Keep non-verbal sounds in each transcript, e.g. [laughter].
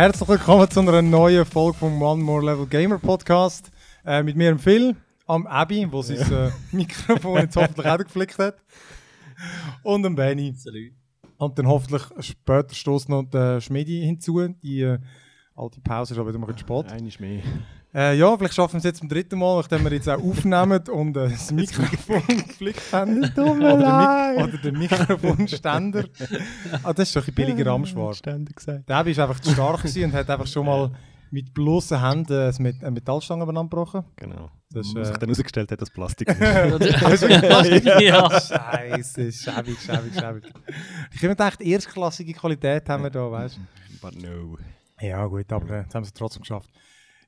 Herzlich willkommen zu einer neuen Folge vom One More Level Gamer Podcast. Äh, mit mir, Phil, am Abby, wo sein äh, [laughs] Mikrofon jetzt hoffentlich auch geflickt hat. Und dem Benny. Salut. Und dann hoffentlich später stoßt noch der Schmidi hinzu. Die äh, alte Pause ist aber wieder mal spät. Eines mehr. Äh, ja, vielleicht schaffen wir es jetzt zum dritten Mal, nachdem wir jetzt auch aufnehmen und äh, das Mikrofon geflickt haben. Tut mir Oder, leid. Mi oder den Mikrofonständer. ah, das ist doch ein billiger Ramschwar. Ständig gesagt. Der Abi war einfach zu stark gewesen und hat einfach schon mal mit bloßen Händen eine Met- eine Metallstange aneinander gebrochen. Genau. Das ist, Was sich äh, dann herausgestellt hat, [laughs] das [laughs] Plastik. ja. Scheiße, schäbig, schäbig, schäbig. Ich habe mir gedacht, erstklassige Qualität haben wir da, weißt But no. du? Ja, gut, aber äh, jetzt haben sie es trotzdem geschafft.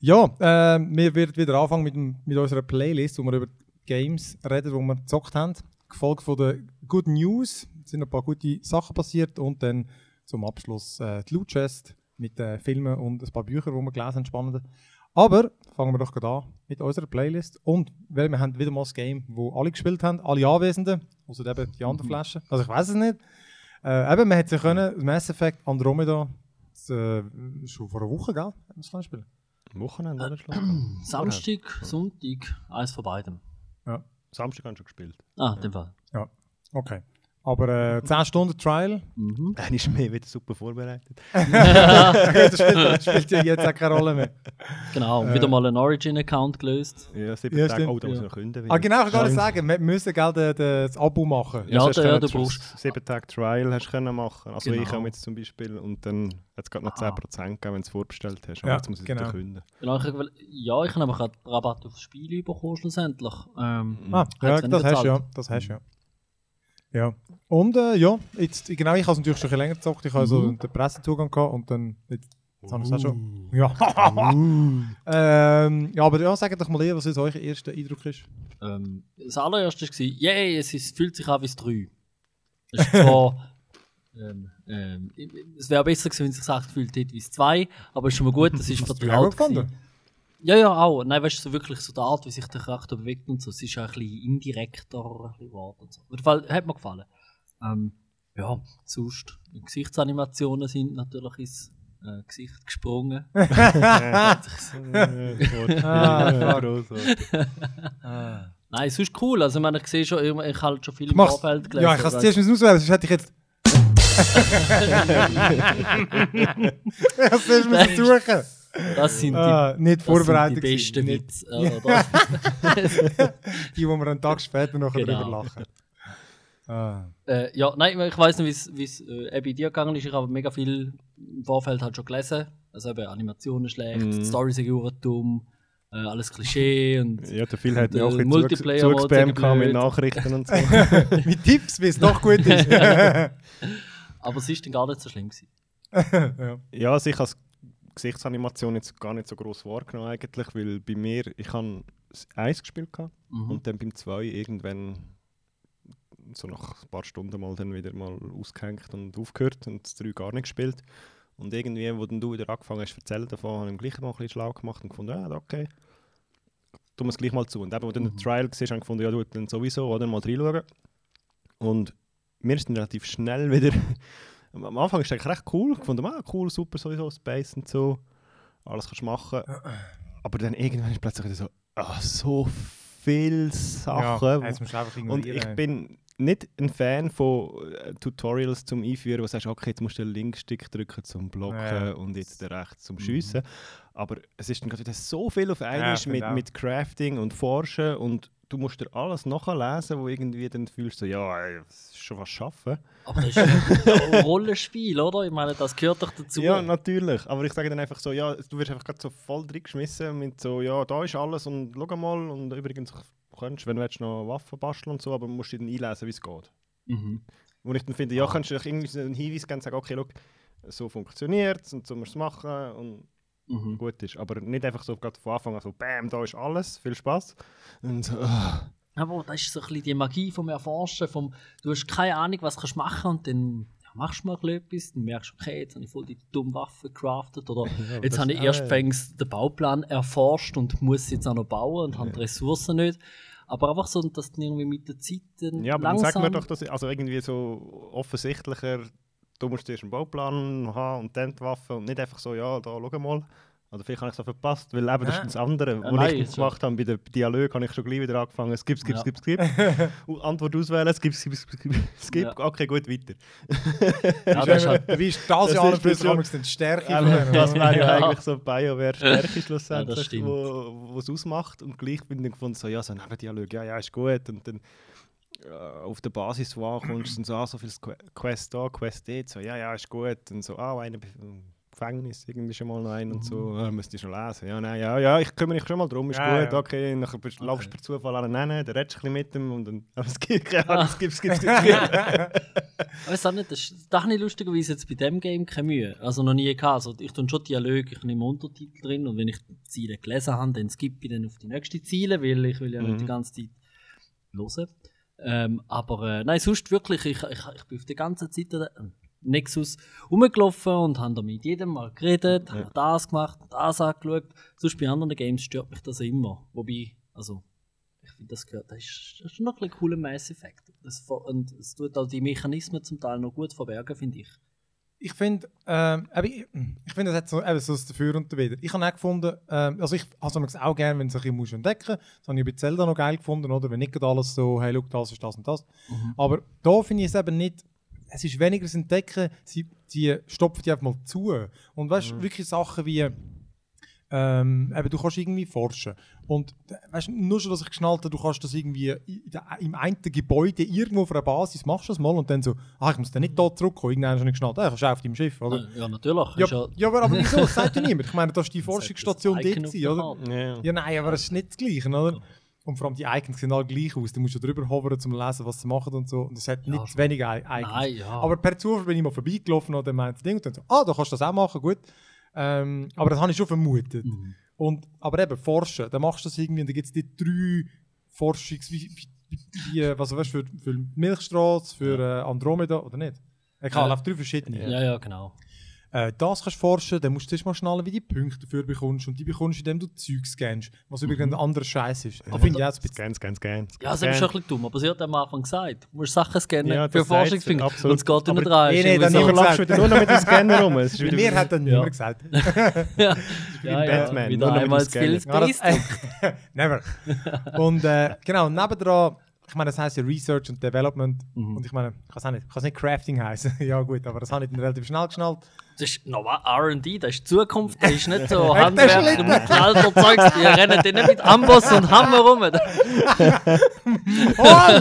Ja, äh, wir werden wieder anfangen mit, dem, mit unserer Playlist, wo wir über Games reden, die wir gezockt haben. Gefolgt von den Good News. Es sind ein paar gute Sachen passiert und dann zum Abschluss äh, die Loot Chest mit äh, Filmen und ein paar Bücher, die wir gelesen haben, spannende. Aber fangen wir doch gerade an mit unserer Playlist. Und weil wir haben wieder mal das Game, wo alle gespielt haben, alle Anwesenden, außer eben die anderen Flaschen. Also ich weiß es nicht. Äh, eben, man hätte sich können, Mass Effect Andromeda, das, äh, schon vor einer Woche, gell? Haben wir es spielen? Am Wochenende [clears throat] oder schlafen? Samstag, Sonntag, eins von beidem. Samstag haben wir schon gespielt. Ah, in dem Fall. Okay. Aber äh, 10 Stunden Trial. Mhm. [laughs] Dann ist mehr wieder super vorbereitet. [laughs] das spielt, das spielt ja jetzt auch keine Rolle mehr. Genau, Äh. wieder mal einen Origin-Account gelöst. Ja, sieben Ja, Tage. stimmt. Oh, da muss ich Ja. noch künden. Ah, genau, ich kann nicht Stimmt. sagen. Wir müssen gell, de, de, das Abo machen. Ja, ja, können du brauchst- Sieben Tage Trial hast du können machen. Also ich Genau. habe jetzt zum Beispiel und dann hat es gerade noch Ah. 10% gegeben, wenn du es vorbestellt hast. Ja, Aber jetzt muss ich es genau. wieder künden. Genau, ich, ja, ich habe aber gerade Rabatt aufs Spiel bekommen schlussendlich. Ähm, Ah, ja, das hast du ja. Das hast du ja. Ja. Und äh, ja, jetzt, genau, ich habe es natürlich schon ein bisschen länger gezockt. Ich habe so Mhm. den Pressezugang gehabt und dann. Jetzt, jetzt haben wir es auch schon. Ja. [laughs] ähm, ja, aber ja, sagt doch mal eher, was jetzt euer erster Eindruck ist. ähm, das allererste war, yay, es ist, fühlt sich an wie das 3. Es ist zwar, [laughs] ähm, ähm, es wäre besser gewesen, wenn es sich echt gefühlt hätte wie das 2, aber es ist schon mal gut, das ist vertraut. Ja, ja, auch. Nein, weißt du, so wirklich so die Art, wie sich der Charakter bewegt und so, es ist ja ein bisschen indirekter ein bisschen geworden und so. Auf jeden Fall hat mir gefallen. Ähm, ja, sonst, die Gesichtsanimationen sind natürlich ins äh, Gesicht gesprungen. [laughs] [laughs] Ah, Grossartig. [laughs] Nein, es ist cool. Also, ich meine, ich sehe schon, ich, ich habe halt schon viel im. Vorfeld gelesen. Ja, ich kann es zuerst auswählen, sonst hätte ich jetzt. ich kann es zuerst suchen. Das sind die, Ah, nicht das vorbereitet. sind die besten gewesen. Witze. [laughs] äh? Die, wo wir einen Tag später noch Genau. drüber lachen. Ah. äh, ja, nein, ich weiß nicht, wie es äh, bei dir gegangen ist. Ich habe mega viel im Vorfeld halt schon gelesen. Also eben Animationen schlecht, die Story sind hure dumm, äh, alles Klischee und Ja, der Phil hat Und, mir auch äh, ein Multiplayer zugespammt Mode mit. Nachrichten und so. [laughs] Mit Tipps, wie es doch gut ist. [laughs] aber es ist dann gar nicht so schlimm gewesen. ja. Ja, also ich habe die Gesichtsanimation jetzt gar nicht so groß wahrgenommen eigentlich, weil bei mir, ich habe eins gespielt Mhm. und dann beim zwei irgendwann so nach ein paar Stunden mal dann wieder mal ausgehängt und aufgehört und das drei gar nicht gespielt. Und irgendwie, wo dann du wieder angefangen hast zu erzählen davon, habe ich gleich mal ein bisschen schlau gemacht und gefunden, ja, okay, tun wir es gleich mal zu. Und eben, wo dann der Mhm. Trial war, habe ich gefunden, ja, du dann sowieso, oder mal reinschauen. Und mir ist dann relativ schnell [laughs] wieder am Anfang ist es eigentlich recht cool. Ich fand, ah, cool, super, sowieso, Space und so. Alles kannst du machen. [clears throat] Aber dann irgendwann ist plötzlich wieder so, ah, so viele Sachen. Ja, jetzt musst du einfach und ich bin nicht ein Fan von äh, Tutorials zum Einführen, wo du sagst, okay, jetzt musst du den Linkstick drücken zum Blocken Ja. und jetzt den rechts zum Schiessen. Aber es ist dann gerade wieder so viel auf einmal finde mit, mit Crafting und Forschen und du musst dir alles nachlesen, wo irgendwie dann fühlst du, ja, ey, das ist schon was schaffen. Aber das ist ein Rollenspiel, oder? Ich meine, das gehört doch dazu. Ja, natürlich. Aber ich sage dann einfach so, ja, du wirst einfach gerade so voll reingeschmissen mit so, ja, da ist alles und schau mal und übrigens du könntest, wenn du willst, noch Waffen basteln und so, aber musst du dann einlesen, wie es geht. Mhm. Wo ich dann finde, ja, kannst du doch irgendwie so einen Hinweis geben und sagen, okay, schau, so funktioniert es und so musst du es machen und Mhm. gut ist. Aber nicht einfach so gerade von Anfang an so, bam, da ist alles, viel Spaß. Und ah. Aber das ist so ein bisschen die Magie vom Erforschen, vom, du hast keine Ahnung, was kannst du machen und dann ja, machst du mal etwas, dann merkst du, okay, jetzt habe ich voll die dumme Waffe gecraftet oder [laughs] jetzt das- habe ich ah, erst ja. den Bauplan erforscht und muss jetzt auch noch bauen und habe die Ressourcen nicht. Aber einfach so, dass du irgendwie mit der Zeit dann Ja, aber dann langsam... sag mir doch, dass also irgendwie so offensichtlicher du musst zuerst einen Bauplan haben und dann die Waffe und nicht einfach so, ja, da, schau mal. Oder vielleicht habe ich es so verpasst, weil eben das Ja. ist das andere, Ja, was ich gemacht habe. Bei den Dialog habe ich schon gleich wieder angefangen. Skip, skip, Ja. skip, skip. Antwort auswählen, skip, skip, skip, skip. Ja. Okay, gut, weiter. Ja, das ist halt, Wie ist das Das Jahr uns die Stärke Ähm, das wäre ja, Ja. eigentlich so BioWare-Stärke [laughs] Ja, das schlussendlich, stimmt. wo, wo es ausmacht. Und gleich bin ich gefunden, so, ja, so ein Nebendialog, ja, ja, ist gut. Und dann äh, auf der Basis, wo ankommst, dann so, ah, so viel Que- Quest da, Quest dort, so, ja, ja, ist gut. Und so, ah, einer im Gefängnis, irgendwie schon mal noch ein und so, ah, müsste ich schon lesen. Ja, nein, ja, ja, ich kümmere mich schon mal drum, ist Ja, gut, ja. okay. Nachher bist, Okay. laufst du per Zufall an einen, dann redest du ein bisschen mit ihm und dann, [laughs] aber es gibt keine Ahnung, es gibt, es gibt, es gibt, es auch nicht, [laughs] das, ist- habe ich lustigerweise jetzt bei dem Game keine Mühe. Also noch nie gehabt. Also ich tue schon Dialog, ich nehme Untertitel drin und wenn ich die Ziele gelesen habe, dann skippe ich dann auf die nächste Ziele, weil ich will ja nicht Mhm. die ganze Zeit hören. Ähm, aber äh, nein, sonst wirklich, ich, ich, ich bin auf die ganze Zeit der Nexus rumgelaufen und habe da mit jedem mal geredet, Ja. habe das gemacht, das angeschaut. Sonst bei anderen Games stört mich das immer. Wobei, also ich finde, das gehört, das ist, das ist schon noch ein cooler Mass Effect. Das, und es tut auch die Mechanismen zum Teil noch gut verbergen, finde ich. Ich finde, ähm, ich, ich finde, das hat so, eben so das Dafür und Dawider. Ich habe auch gefunden, ähm, also ich habe es auch gerne, wenn es ein bisschen entdecken musst. Das habe ich bei Zelda noch geil gefunden, oder? Wenn nicht alles so, hey, look, das ist das und das. Mhm. Aber da finde ich es eben nicht, es ist weniger das Entdecken, sie die stopfen die einfach mal zu. Und weißt du, wirklich Sachen wie, ähm, eben, du kannst irgendwie forschen. Und weißt, du, nur schon, dass ich geschnallt habe, du kannst das irgendwie in der, im einen Gebäude irgendwo auf einer Basis, machst du das mal und dann so, ah, ich muss dann nicht da zurückkommen, irgendwann hast du nicht geschnallt, ah, kannst du auf deinem Schiff, oder? Ja, natürlich. Ja, ja, ja, aber, aber wieso? Das sagt ja niemand. Ich meine, das ist die [laughs] Forschungsstation dort, oder? Ja. Ja, nein, aber es ist nicht das Gleiche, oder? Und vor allem die Icons sehen alle gleich aus. Du musst ja drüber hovern, um zu lesen, was sie machen und so. Und es hat Ja, nicht wenige I- Icons. Nein, ja. Aber per Zufall bin ich mal vorbeigelaufen und dann meinte das Ding und dann so, ah, da kannst du das auch machen, gut. Ähm, aber das habe ich schon vermutet. Mhm. Und, aber eben, forschen, dann machst du das irgendwie und dann gibt es die drei Forschungs... Wie, wie, wie, wie, was weißt du, für, für Milchstraße, für äh, Andromeda, oder nicht? Ich habe Ja. auf drei verschiedene. ja, ja, genau. Äh, das kannst du forschen, dann musst du zuerst mal schnallen, wie du die Punkte dafür bekommst. Und die bekommst du, indem du Zeug scannst. Was übrigens ein anderer Scheiß ist. Finde ich da- auch ein bisschen. Scan, scan, scan. Ja, das ist schon ein bisschen dumm, aber sie hat am Anfang gesagt, du musst Sachen scannen Ja, für Forschungsfinger. Und es geht ja nicht rein. Nee, nee, dann so- lachst du wieder nur noch mit dem Scanner rum. Bei mir hat dann Ja. niemand gesagt. [laughs] ja, ja, ja, Batman, wieder nur noch mit einmal dem zu viel. Ja, [laughs] Never. Und äh, genau, nebendran, ich meine, das heisst ja Research und Development. Mhm. Und ich meine, ich kann es nicht, ich kann es nicht Crafting heißen. [laughs] ja, gut, aber das habe ich dann relativ schnell geschnallt. Das ist noch was, R&D, das ist die Zukunft, das ist nicht so [laughs] das Handwerk und Mittelalter-Zeugs, die rennen dann nicht mit Amboss und Hammer rum. [laughs] Oh,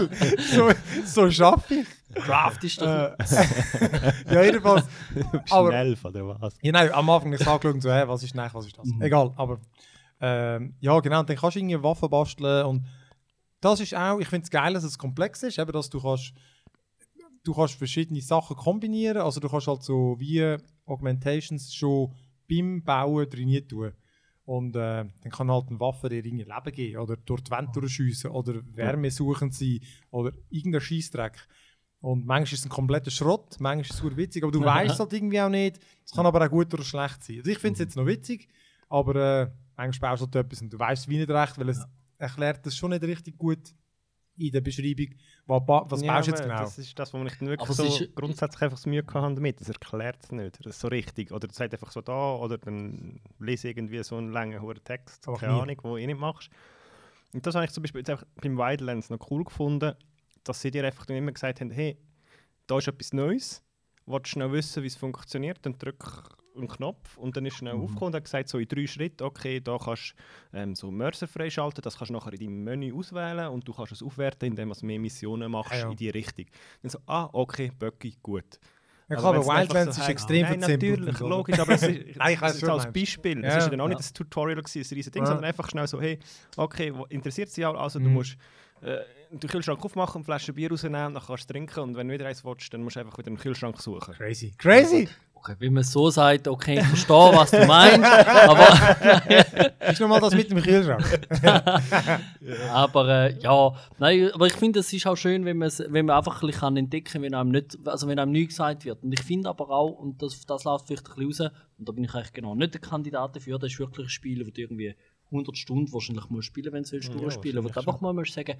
so, so schaffe ich. Craft ist doch... Äh, [laughs] ja, jedenfalls. aber- Schnell, oder was? Ja, nein, am Anfang ist angeschaut so, hey, was ist nein, was ist das? Egal, aber ähm, ja, genau, und dann kannst du irgendwie Waffen basteln und das ist auch, ich finde es geil, dass es komplex ist, eben, dass du kannst, du kannst verschiedene Sachen kombinieren, also du kannst halt so wie Augmentations schon beim Bauen trainiert tun. Und äh, dann kann halt eine Waffe dir Leben geben oder durch die Wände durchschiessen oder Wärme suchen sein oder irgendein Scheißdreck. Und manchmal ist es ein kompletter Schrott, manchmal ist es super witzig, aber du [laughs] weißt halt irgendwie auch nicht. Es kann aber auch gut oder schlecht sein. Also ich finde es jetzt noch witzig, aber äh, manchmal baust du halt etwas und du weißt es wie nicht recht, weil es erklärt das schon nicht richtig gut in der Beschreibung, was, was Ja, baust du jetzt genau. Das ist das, wo ich wirklich Aber so ist- grundsätzlich einfach das Mühe hatte damit. Das erklärt es nicht das ist so richtig. Oder es sagt einfach so da, oder dann lese irgendwie so einen langen hohen Text, Aber keine nie. Ahnung, wo du eh nicht machst. Und das habe ich zum Beispiel jetzt einfach beim Wildlands noch cool gefunden, dass sie dir einfach dann immer gesagt haben, hey, da ist etwas Neues, willst du schnell wissen, wie es funktioniert, dann drück einen Knopf und dann ist schnell Mhm. aufgekommen und hat gesagt, so in drei Schritten, okay, da kannst du ähm, so Mörser freischalten, das kannst du nachher in deinem Menü auswählen und du kannst es aufwerten, indem du mehr Missionen machst Ah, ja. in die Richtung. Dann so, ah, okay, Böcki, gut. Ja, Also aber Wildlands so ist extrem Nein, natürlich, logisch, aber es [laughs] ist, Nein, ich es als du Beispiel. Ja, es ja dann auch ja. nicht ein Tutorial, gewesen, ein riesiges Ding, Ja. sondern einfach schnell so, hey, okay, interessiert sich auch, also du Mhm. musst äh, den Kühlschrank aufmachen, eine Flasche Bier rausnehmen, dann kannst du es trinken und wenn du wieder eins willst, dann musst du einfach wieder einen Kühlschrank suchen. Crazy. Crazy! Okay, wenn man so sagt, okay, ich verstehe, was du meinst, aber, [laughs] Ist nochmal das mit dem Kühlschrank. [laughs] aber äh, ja, nein, aber ich finde, es ist auch schön, wenn wenn man einfach ein bisschen kann entdecken wenn einem nicht, also wenn einem nichts gesagt wird. Und ich finde aber auch, und das, das läuft vielleicht ein bisschen raus, und da bin ich eigentlich genau nicht der Kandidat dafür, das ist wirklich ein Spiel, wo du irgendwie 100 Stunden wahrscheinlich musst spielen, wenn du willst Ja, durchspielen, du wahrscheinlich einfach mal musst sagen,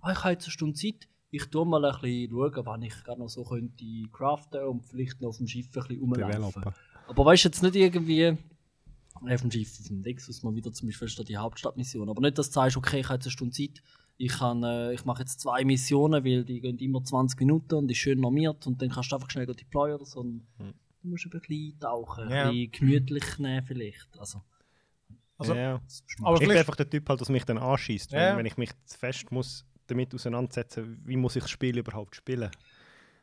ah, ich habe jetzt eine Stunde Zeit, ich tue mal ein bisschen schauen, wann ich gerade noch so könnte craften und vielleicht noch auf dem Schiff ein bisschen rumlaufen. Aber weißt du jetzt nicht irgendwie auf dem Schiff, auf dem Nexus mal wieder zum Beispiel die Hauptstadtmission. Aber nicht, dass du sagst, okay, ich habe jetzt eine Stunde Zeit, ich, kann, äh, ich mache jetzt zwei Missionen, weil die gehen immer 20 Minuten und ist schön normiert und dann kannst du einfach schnell deployen oder so. Und Du musst ein bisschen eintauchen, Ja. ein bisschen gemütlich nehmen vielleicht. Also, Also, ja. aber ich bin einfach der Typ, halt, dass mich dann anschießt. Ja. Wenn, wenn ich mich fest muss damit auseinandersetzen wie muss ich das Spiel überhaupt spielen.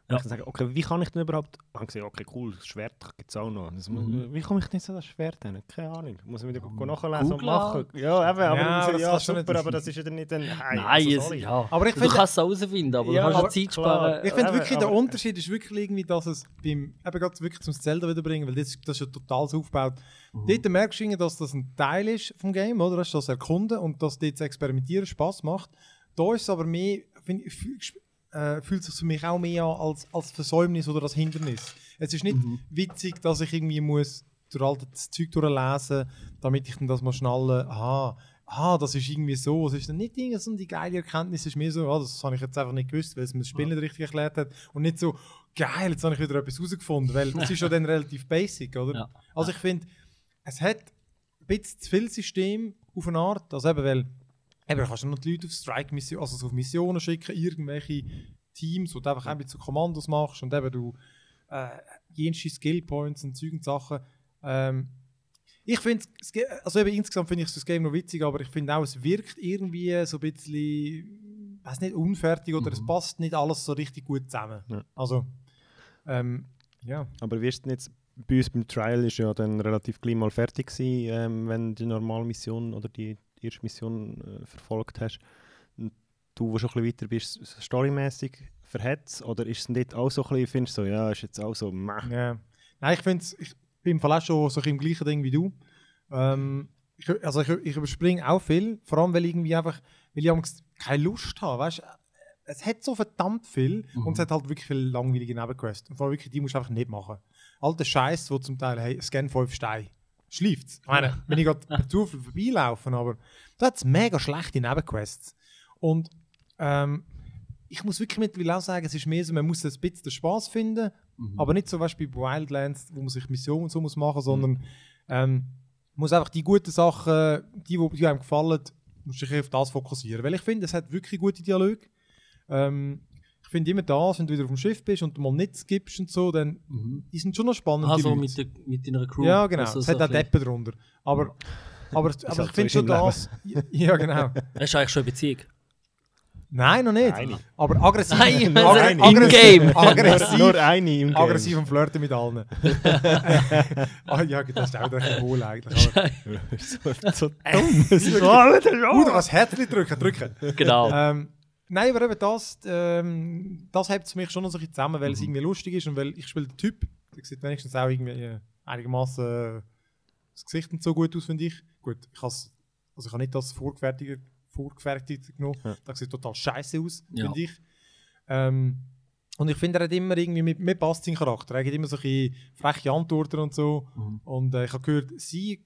Und Ja. ich dann sage, okay, wie kann ich denn überhaupt... Ich habe gesagt, okay, cool, das Schwert gibt es auch noch. Das, Mhm. Wie komme ich denn zu das Schwert hin? Keine Ahnung. Muss ich wieder go- nachlesen und Google machen. Ja, eben, aber Ja, das ja, super, nicht. aber das ist ja dann nicht ein... Hey, nein, also, es, sorry. ja. Aber ich du finde- kannst es herausfinden, aber Ja, du kannst Zeit klar. sparen. ich finde aber- wirklich, der aber- Unterschied ist wirklich irgendwie, dass es beim, eben gerade wirklich zum Zelda wiederbringen, weil das, das ist ja total so aufgebaut. Mhm. Dort merkst du, irgendwie, dass das ein Teil ist vom Game, oder? Das ist das Erkunden und dass dort das Experimentieren Spaß macht. Da ist es aber mehr, finde ich, äh, fühlt sich für mich auch mehr an als, als Versäumnis oder als Hindernis. Es ist nicht Mhm. witzig, dass ich irgendwie muss durch all das Zeug durchlesen, damit ich dann das mal schnallen, aha, aha, das ist irgendwie so. Es ist dann nicht irgendwie so die geile Erkenntnis, es ist mehr so, ah, das habe ich jetzt einfach nicht gewusst, weil es mir das Spiel nicht richtig erklärt hat. Und nicht so, geil, jetzt habe ich wieder etwas herausgefunden, weil es ist ja dann relativ basic, oder? Ja. Also ich finde, es hat ein bisschen zu viel System auf eine Art, also eben, weil eben, du kannst ja noch die Leute auf Strike-Missionen, also so auf Missionen schicken, irgendwelche Teams, wo du einfach ein bisschen Kommandos machst und eben du äh, jenste Skillpoints und Zeug und Sachen. Ähm, ich finde, also eben insgesamt finde ich das Game noch witzig, aber ich finde auch, es wirkt irgendwie so ein bisschen, weiß nicht, unfertig oder es passt nicht alles so richtig gut zusammen. Ja. Also, ähm, ja. Aber wirst du jetzt, bei uns beim Trial ist ja dann relativ gleich mal fertig gewesen, ähm, wenn du die normale Mission oder die erste Mission äh, verfolgt hast. Du, wo schon ein bisschen weiter bist, storymäßig verhetzt oder ist es nicht auch so ein bisschen, findest du so, ja, ist jetzt auch so, meh. Ja. Nein, ich finde ich bin im Fall auch schon so im gleichen Ding wie du. Ähm, ich, also ich, ich überspringe auch viel, vor allem weil ich irgendwie einfach, weil ich keine Lust habe, weißt es hat so verdammt viel Mhm. und es hat halt wirklich viele langweilige Nebenquests. Und vor allem wirklich, die musst du einfach nicht machen. Alter Scheiß, wo zum Teil, hey, scan 5 Steine. Schleift's. Ich meine, wenn ich gerade per Zufall vorbeilaufen, aber da hat es mega schlechte Nebenquests. Und ähm, ich muss wirklich mittlerweile auch sagen, es ist mehr so, man muss ein bisschen den Spaß finden, Mhm. aber nicht so wie bei Wildlands, wo man sich Missionen und so muss machen, sondern ähm, muss einfach die guten Sachen, die, die, die einem gefallen, musst du dich auf das fokussieren. Weil ich finde, es hat wirklich gute Dialoge. Ähm, ich finde immer das, wenn du wieder auf dem Schiff bist und du mal nichts gibst und so, dann Mhm. die sind schon noch spannend. Also mit, der, mit deiner Crew. Ja, genau. Also es hat auch Deppen drunter. Aber, [laughs] aber, aber halt ich finde schon das. Ja, genau. [laughs] Hast du eigentlich schon eine Beziehung? Nein, noch nicht. Eine. Aber aggressiv. Nein, aggressiv- [laughs] eine. aggressiv-. Aggressiv. Nur eine im Game. Aggressiv am Flirten mit allen. ah, ja, das ist auch ein hohl eigentlich. So, so dumm. Es ist so, das ist auch- du kannst Herzchen drücken, drücken. Genau. ähm, nein, aber eben das, ähm, das hält es mich schon noch so ein bisschen zusammen, weil es irgendwie lustig ist und weil ich spiele den Typ, der sieht wenigstens auch irgendwie äh, einigermaßen äh, das Gesicht nicht so gut aus, finde ich. Gut, ich habe also ich habe nicht das vorgefertigt, vorgefertigt genommen. Ja. Das sieht total scheiße aus, Ja. finde ich. Ähm, und ich finde, er hat immer irgendwie, mir, mir passt sein Charakter. Er hat immer so ein freche Antworten und so. Mhm. Und äh, ich habe gehört, sie,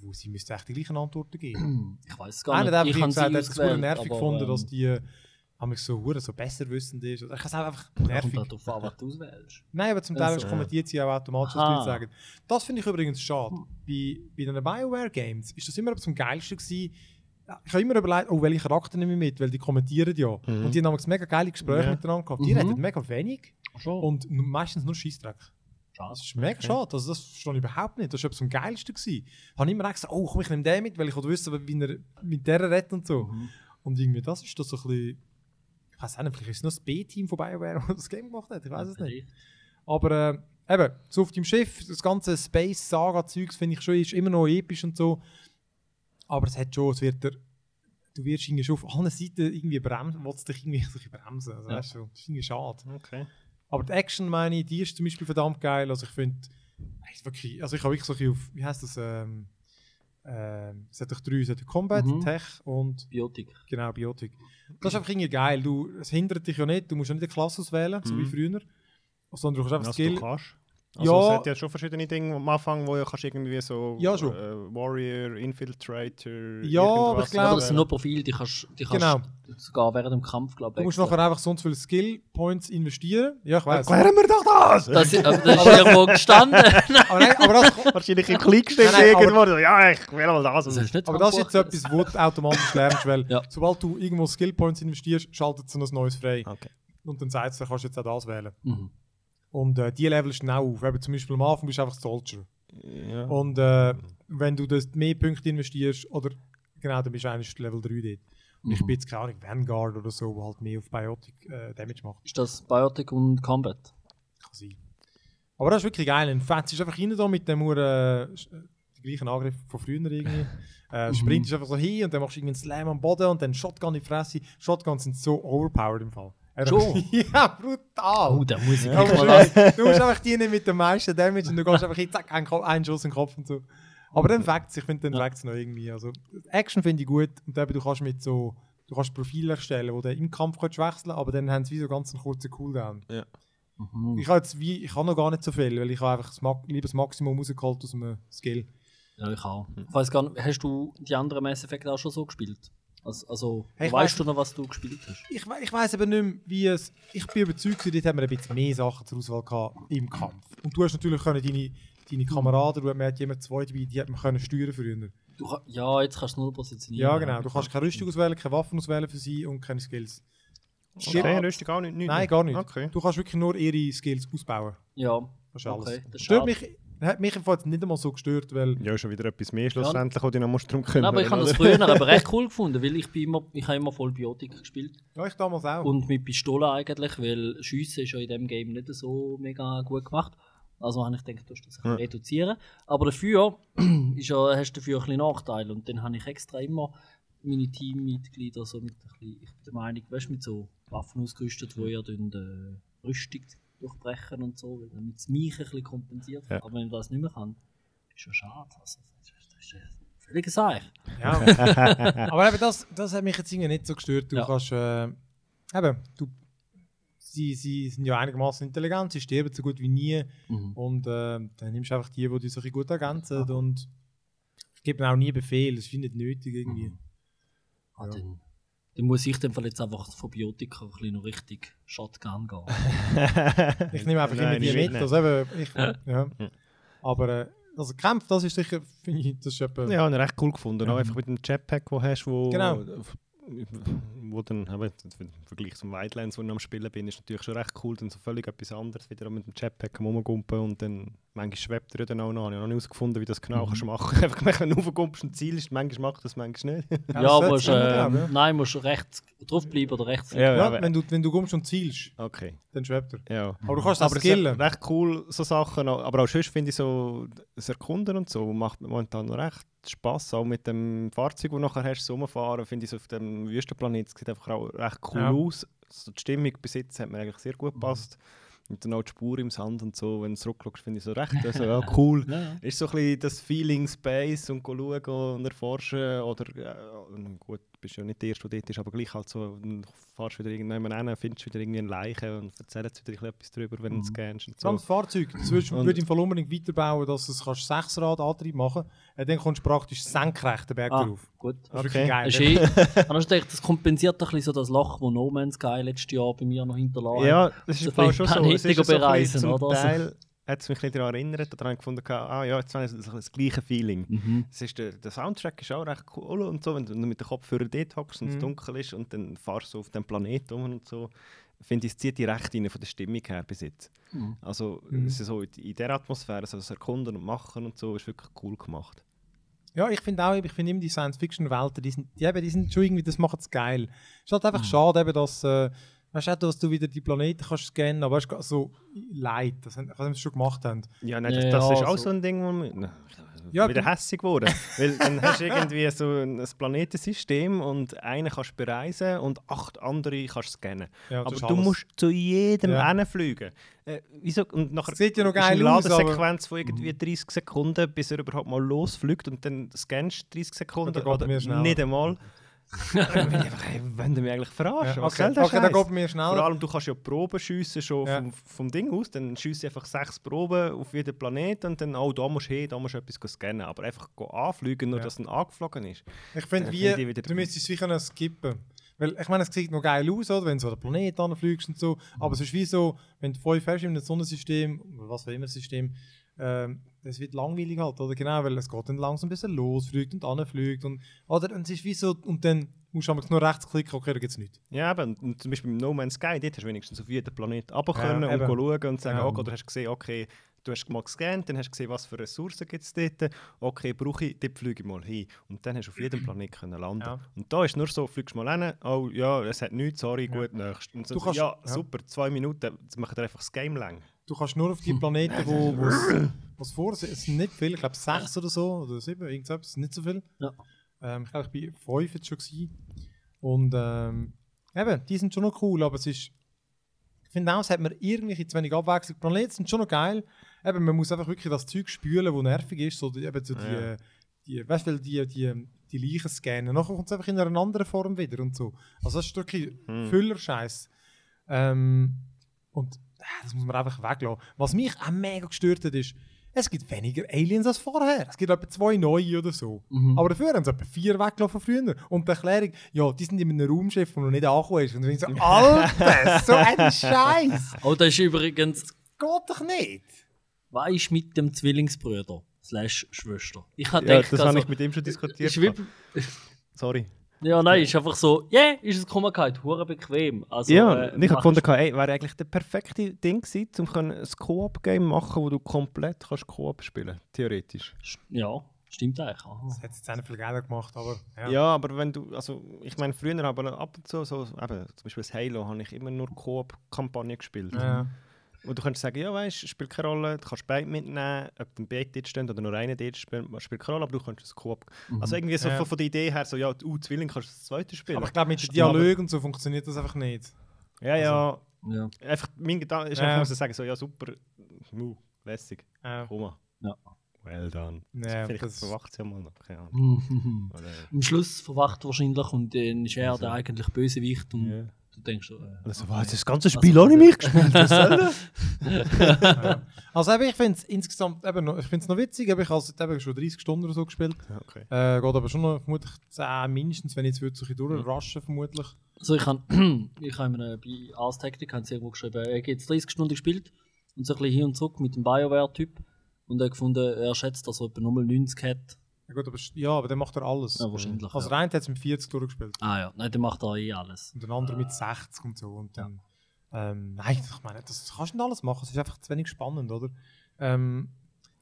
wo sie müsste echt die gleichen Antworten geben. Ich weiß es gar Einer nicht. hat Ich gesagt, er hat es nervig gefunden, ähm, dass die äh, mich so hure so besser wissend ist. Ich kann es auch einfach Kommt nervig. darauf an, was du auswählst. [laughs] Nein, aber zum Teil Also, kommentiert sie auch automatisch, was Leute sagen. Das finde ich übrigens schade. Bei, bei den BioWare-Games ist das immer etwas am geilsten gewesen. Ich habe immer überlegt, oh, welche Charakter nehme ich mit, weil die kommentieren ja. Mhm. Und die haben damals mega geile Gespräche Ja. miteinander gehabt. Die Mhm. reden mega wenig Schon. und meistens nur Scheissdreck. Schade. Das ist mega schade. Also das verstehe ich überhaupt nicht. Das war etwas am geilsten. Gewesen. Ich habe immer gesagt, oh, komm, ich nehme den mit, weil ich will wissen, wie er mit der redet und so. Mhm. Und irgendwie, das ist das so ein bisschen. Ich weiß auch nicht, vielleicht ist es noch das B-Team von BioWare, [laughs] das das Game gemacht hat. Ich weiß es nicht. Aber äh, eben, so auf dem Schiff, das ganze Space-Saga-Zeugs finde ich schon ist immer noch episch und so. Aber es hat schon, es wird der, du wirst irgendwie schon auf allen Seiten irgendwie bremsen, willst dich irgendwie so ein bisschen bremsen. Also, Ja. weißt du, das ist irgendwie schade. Okay. Aber die Action, meine ich, die ist zum Beispiel verdammt geil. Also ich finde, also ich habe wirklich so auf, wie heißt das, ähm, ähm, es hat doch drei, es hat Combat, Mhm. Tech und Biotik. Genau, Biotik. Das ist einfach irgendwie geil. Du, es hindert dich ja nicht, du musst ja nicht eine Klasse auswählen, so wie Mhm. früher. Sondern du kannst einfach Was Skill. du kannst. Also Ja. es hat ja schon verschiedene Dinge am Anfang, wo du kannst irgendwie so Ja. Äh, Warrior, Infiltrator, Ja, aber ich irgendwas glaub- Aber so das sind nur Profile, die kannst, die kannst Genau. sogar während dem Kampf, glaube Du ich. musst wechseln. nachher einfach sonst viele Skill Points investieren. Ja, ich weiß. Erklären wir doch das! Das, ist- aber das ist irgendwo gestanden. [laughs] Aber, nein, aber das, Wahrscheinlich im Klick steht aber- irgendwo. so, Ja, ich will mal das. Das aber das ist jetzt etwas, wo du automatisch lernst, weil Ja. sobald du irgendwo Skill Points investierst, schaltet es ein neues frei. Okay. Und dann sagt es, dann kannst du jetzt auch das wählen. Mhm. Und äh, die levelst du dann auch auf. Eben zum Beispiel am Anfang bist du einfach Soldier. Ja. Und äh, wenn du das mehr Punkte investierst, oder genau, dann bist du eigentlich Level 3 dort. Und ich Mhm. bin jetzt keine Ahnung, Vanguard oder so, wo halt mehr auf Biotic äh, Damage macht. Ist das Biotic und Combat? Kann sein. Aber das ist wirklich geil. Ein Fetz ist einfach rein da mit dem äh, die gleichen Angriff von früher irgendwie. [laughs] Äh, Mhm. sprintest einfach so hin und dann machst du irgendwie einen Slam am Boden und dann Shotgun in die Fresse. Shotguns sind so overpowered im Fall. Schon? [laughs] ja, brutal. Oh, der muss ich Ja, mal du, du musst einfach die nicht mit dem meisten Damage und du gehst einfach hin, zack, einen, Schuss in den Kopf und so. Aber dann fängt ich finde, dann Ja. es noch irgendwie. Also, Action finde ich gut und eben, du kannst mit so, du kannst Profile erstellen, wo du im Kampf kannst wechseln aber dann haben sie wie so ganz einen kurzen Cooldown. Mhm. Ich habe jetzt wie, ich habe noch gar nicht so viel, weil ich habe einfach das, lieber das Maximum rausgeholt aus einem Skill. Ja, ich auch. Ich weiß gar nicht, hast du die anderen Mass Effect auch schon so gespielt? Also, also Hey, ich weißt weiss- du noch, was du gespielt hast? Ich, we- ich weiß aber nicht mehr, wie es. Ich bin überzeugt, dort haben wir ein bisschen mehr Sachen zur Auswahl gehabt im Kampf. Und du hast natürlich können deine, deine Kameraden, du man hat jemand zwei dabei, die hat man können steuern früher. Du, ja, jetzt kannst du nur positionieren. Ja, genau. Du kannst keine Rüstung auswählen, keine Waffen auswählen für sie und keine Skills. Okay, Rüstung auch nicht? nicht Nein, gar nicht. Okay. Du kannst wirklich nur ihre Skills ausbauen. Ja, Das ist alles. Okay, das Stört mich, hat mich jetzt nicht einmal so gestört, weil. Ja, schon wieder etwas mehr schlussendlich, wo du noch musst drum kümmern aber ich habe das früher aber recht cool gefunden, weil ich bin immer, ich habe immer voll Biotik gespielt. Ja, ich damals auch. Und mit Pistole eigentlich, weil Schiessen ist ja in dem Game nicht so mega gut gemacht. Also habe ich gedacht, du musst das Ja. reduzieren. Aber dafür [clears throat] ist ja, hast du dafür ein bisschen Nachteile. Und dann habe ich extra immer meine Teammitglieder so mit ein bisschen, ich bin der Meinung, weißt, mit so Waffen ausgerüstet, wo ihr dann äh, Rüstung durchbrechen und so, damit es mich ein bisschen kompensiert. Ja. Aber wenn ich das nicht mehr kann, ist ja schade. Also, das ist, das ist ein Seich. Ja. [laughs] aber eben das, das hat mich jetzt irgendwie nicht so gestört. Du Ja. kannst. Äh, eben, du. Sie, sie sind ja einigermaßen intelligent, sie sterben so gut wie nie. Und äh, dann nimmst du einfach die, die dich so ein bisschen gut ergänzen. Und ich gebe auch nie Befehl, das ist nicht nötig irgendwie. Ah, dann, dann muss ich dann jetzt einfach von Biotika ein bisschen noch richtig Shotgun gehen. [laughs] Ich nehme einfach immer Nein, die ich mit. nicht. Also eben, ich, ja. Aber äh, also Kämpfe, das ist sicher, finde ich, das ist etwa, Ja, habe ich recht cool gefunden. Ja. Auch einfach mit dem Jetpack, den du hast, wo, Genau. Wo dann, eben, im Vergleich zum Wildlands, wo ich am Spielen bin, ist natürlich schon recht cool, dann so völlig etwas anderes, wieder mit dem Jetpack am rumgumpen und dann, manchmal schwebt er ja dann auch noch, habe ich noch nicht herausgefunden, wie du das genau Mhm. kannst machen. [laughs] Einfach, wenn du raufgumpst und Ziel ist, manchmal macht das, manchmal nicht. Ja, [laughs] Ja, das musst, äh, es geben, nein, musst rechts draufbleiben oder rechts. Ja, ja, aber- wenn, du, wenn du kommst und zielst, Okay, dann schwebt er. ja. Aber du kannst das Aber es ist skillen. recht cool, so Sachen. Aber auch sonst finde ich so, das Erkunden und so macht momentan noch recht Spass. Auch mit dem Fahrzeug, das du nachher hast, rumfahren, finde ich so auf dem Wüstenplanet, sieht einfach auch recht cool Ja. aus. So die Stimmung bis jetzt hat mir eigentlich sehr gut gepasst. Und dann auch die Spur im Sand und so, wenn du zurückschaust, finde ich so recht also, [laughs] ja, cool. Ja. Ist so ein bisschen das Feeling Space und schauen und erforschen. Oder, äh, gut, bist ja nicht der Erste, der dort ist, aber gleich halt so, dann fahrst du wieder irgendjemanden hin, findest wieder irgendwie eine Leiche und erzählst wieder ein bisschen etwas darüber, wenn du es scannst. Und Das ganze so. Fahrzeug, das würdest, Und- würde im Fall unbedingt weiterbauen, dass du es kannst Sechsrad-Antrieb machen kannst. Dann kommst du praktisch senkrecht den Berg Ah, drauf. gut. Das ist Okay. wirklich geil. Ist eh, [laughs] habe gedacht, das kompensiert ein bisschen so das Loch, das No Man's Sky letztes Jahr bei mir noch hinterlassen hat. Ja, das ist im Fall schon so. Es ist so ein bereisen, oder? Also- Teil hat es mich bisschen daran erinnert, daran gefunden, ah ja, jetzt habe ich das, das gleiche Feeling. Mhm. Es ist der, der Soundtrack ist auch recht cool und so, wenn du mit den Kopfhörern dort hockst und es Mhm. dunkel ist und dann fahrst du auf dem Planeten um und so, finde ich, es zieht die recht rein von der Stimmung her bis jetzt. Mhm. Also Mhm. es ist so in in dieser Atmosphäre, so das Erkunden und Machen und so, ist wirklich cool gemacht. Ja, ich finde auch, ich finde immer die Science-Fiction-Welten, die sind, die, eben, die sind schon irgendwie, das macht es geil. Es ist halt einfach schade, eben, dass, äh, weißt du, auch, dass du wieder die Planeten kannst scannen, aber es ist so leid, das haben, was sie schon gemacht haben. Ja, nein, das, Ja, das ist auch so ein Ding, wo man Ja, wieder du- hässig geworden. [laughs] Weil dann hast du irgendwie so ein, ein Planetensystem und einen kannst du bereisen und acht andere kannst du scannen. Ja, aber du alles. musst zu jedem Ja. hinfliegen. Äh, wieso? Und nachher Sieht ja noch ist geil eine. Ladesequenz von irgendwie 30 Sekunden, bis er überhaupt mal losfliegt und dann scannst du 30 Sekunden er oder nicht einmal. [laughs] wenn du mich eigentlich verarschen, Ja, was okay, soll der okay dann geht mir Vor schnell. allem, du kannst ja Proben schiessen schon Ja. vom, vom Ding aus, dann schiesse einfach sechs Proben auf jeden Planeten und dann, oh, da musst du hin, da musst du etwas scannen. Aber einfach go anfliegen, nur Ja. dass dann angeflogen ist. Ich finde, wie, wieder- du müsstest es wie können skippen. Weil, ich meine, es sieht noch geil aus, oder? wenn du so den Planet anfliegst und so. Aber es ist wie so, wenn du fünf hast in einem Sonnensystem, oder was auch immer System, ähm, es wird langweilig halt, oder? Genau, weil es geht dann langsam ein bisschen los, fliegt und anfliegt. Und, oder? und es ist wie so, und dann musst du nur rechts klicken, okay, da gibt es nichts. Ja, eben. Und, und zum Beispiel im No Man's Sky, dort hast du wenigstens auf jeden Planet runter Ja, können und eben. schauen und sagen, Ja. okay, du hast gesehen, okay, du hast mal gescannt, dann hast du gesehen, was für Ressourcen gibt es dort. Okay, brauche ich, dort fliege ich mal hin. Und dann hast du auf jedem Planet können landen. Ja. Und da ist nur so, fliegst mal hin, oh ja, es hat nichts, sorry, Ja. gut, nächst. Und so, Du kannst- ja, ja. super, zwei Minuten, jetzt macht er einfach das Game lang. Du kannst nur auf die Planeten, wo was vor sind. Es nicht viele, ich glaube sechs oder so, oder sieben, irgendwas, nicht so viel. Ja. Ähm, ich glaube, ich war fünf jetzt schon. Gewesen. Und ähm, eben, die sind schon noch cool, aber es ist. Ich finde auch, es hat man irgendwie zu wenig Abwechslung. Die Planeten sind schon noch geil. Eben, man muss einfach wirklich das Zeug spülen, das nervig ist. So die, eben so die, Ja. die, weißt du, die, die, die Leichen scannen. Nachher kommt es einfach in einer anderen Form wieder und so. Also das ist wirklich Hm. Füllerscheiß. Ähm, und äh, das muss man einfach weglassen. Was mich auch mega gestört hat, ist, es gibt weniger Aliens als vorher. Es gibt etwa zwei neue oder so. Mhm. Aber dafür haben sie etwa vier weggelassen früher. Und die Erklärung, ja, die sind in einem Raumschiff, das noch nicht angekommen ist. Und dann denke ich so, Alter, so ein [laughs] Scheiß. Oh, das ist übrigens, Geht doch nicht. was ist mit dem Zwillingsbruder slash Schwester? Ich habe Ja, gedacht, das also, habe ich mit ihm schon wie, Sorry. Ja, nein, ist einfach so, yeah, ist es gehabt, hure bequem. Also, ja, äh, und ich habe gefunden, ey, wäre eigentlich der perfekte Ding gewesen, um können ein Koop-Game machen, wo du komplett kannst Koop spielen theoretisch. Ja, stimmt eigentlich. Aha. Das hat jetzt auch nicht viel Geld gemacht, aber ja. Ja. aber wenn du, also ich meine, früher aber ab und zu, so, eben, zum Beispiel das Halo, habe ich immer nur Koop-Kampagne gespielt. Ja. Und du könntest sagen, ja weißt, spielt keine Rolle, du kannst beide mitnehmen, ob du beide dort stehen oder nur einer dort spielt, spielt keine Rolle, aber du kannst das Koop. Also irgendwie so Ja. von, von der Idee her, so ja, du Zwilling kannst das zweite spielen. Aber ich glaube, mit den Dialogen und so funktioniert das einfach nicht. ja, ja, Ja. einfach, mein Gedanke ist Ja. einfach, muss ich sagen, so ja super, uh, lässig, Ja. komm mal. Ja. Well done. Ja, Vielleicht das- verwacht es ja mal noch, keine Ahnung. [laughs] Am Schluss verwacht wahrscheinlich und dann ist er der eigentlich Bösewicht und ja. Du denkst so, äh, Also, okay. was, das ganze Also, Spiel auch nicht also- mitgespielt, was soll das? ja. [laughs] Also eben, ich finde es insgesamt eben noch, ich find's noch witzig, aber ich habe es eben schon 30 Stunden oder so gespielt. Ja, okay. Äh, geht aber schon noch vermutlich 10 mindestens, wenn ich jetzt bisschen durchrushen vermutlich. Also ich [clears throat] habe ich hab mir bei Ars Tactic irgendwo geschrieben, er hat jetzt 30 Stunden gespielt und so ein bisschen hin und zurück mit dem BioWare-Typ und er gefunden, er schätzt, dass er etwa nochmal 90 hat. Ja, gut, aber, ja, aber dann macht er alles. Ja, wahrscheinlich. Also ja. der eine hat es mit 40 durchgespielt Ah ja, nein, dann macht er eh alles. und der andere mit 60 und so. Und dann, ähm, nein, ich meine, das kannst du nicht alles machen, es ist einfach zu wenig spannend, oder? Ähm,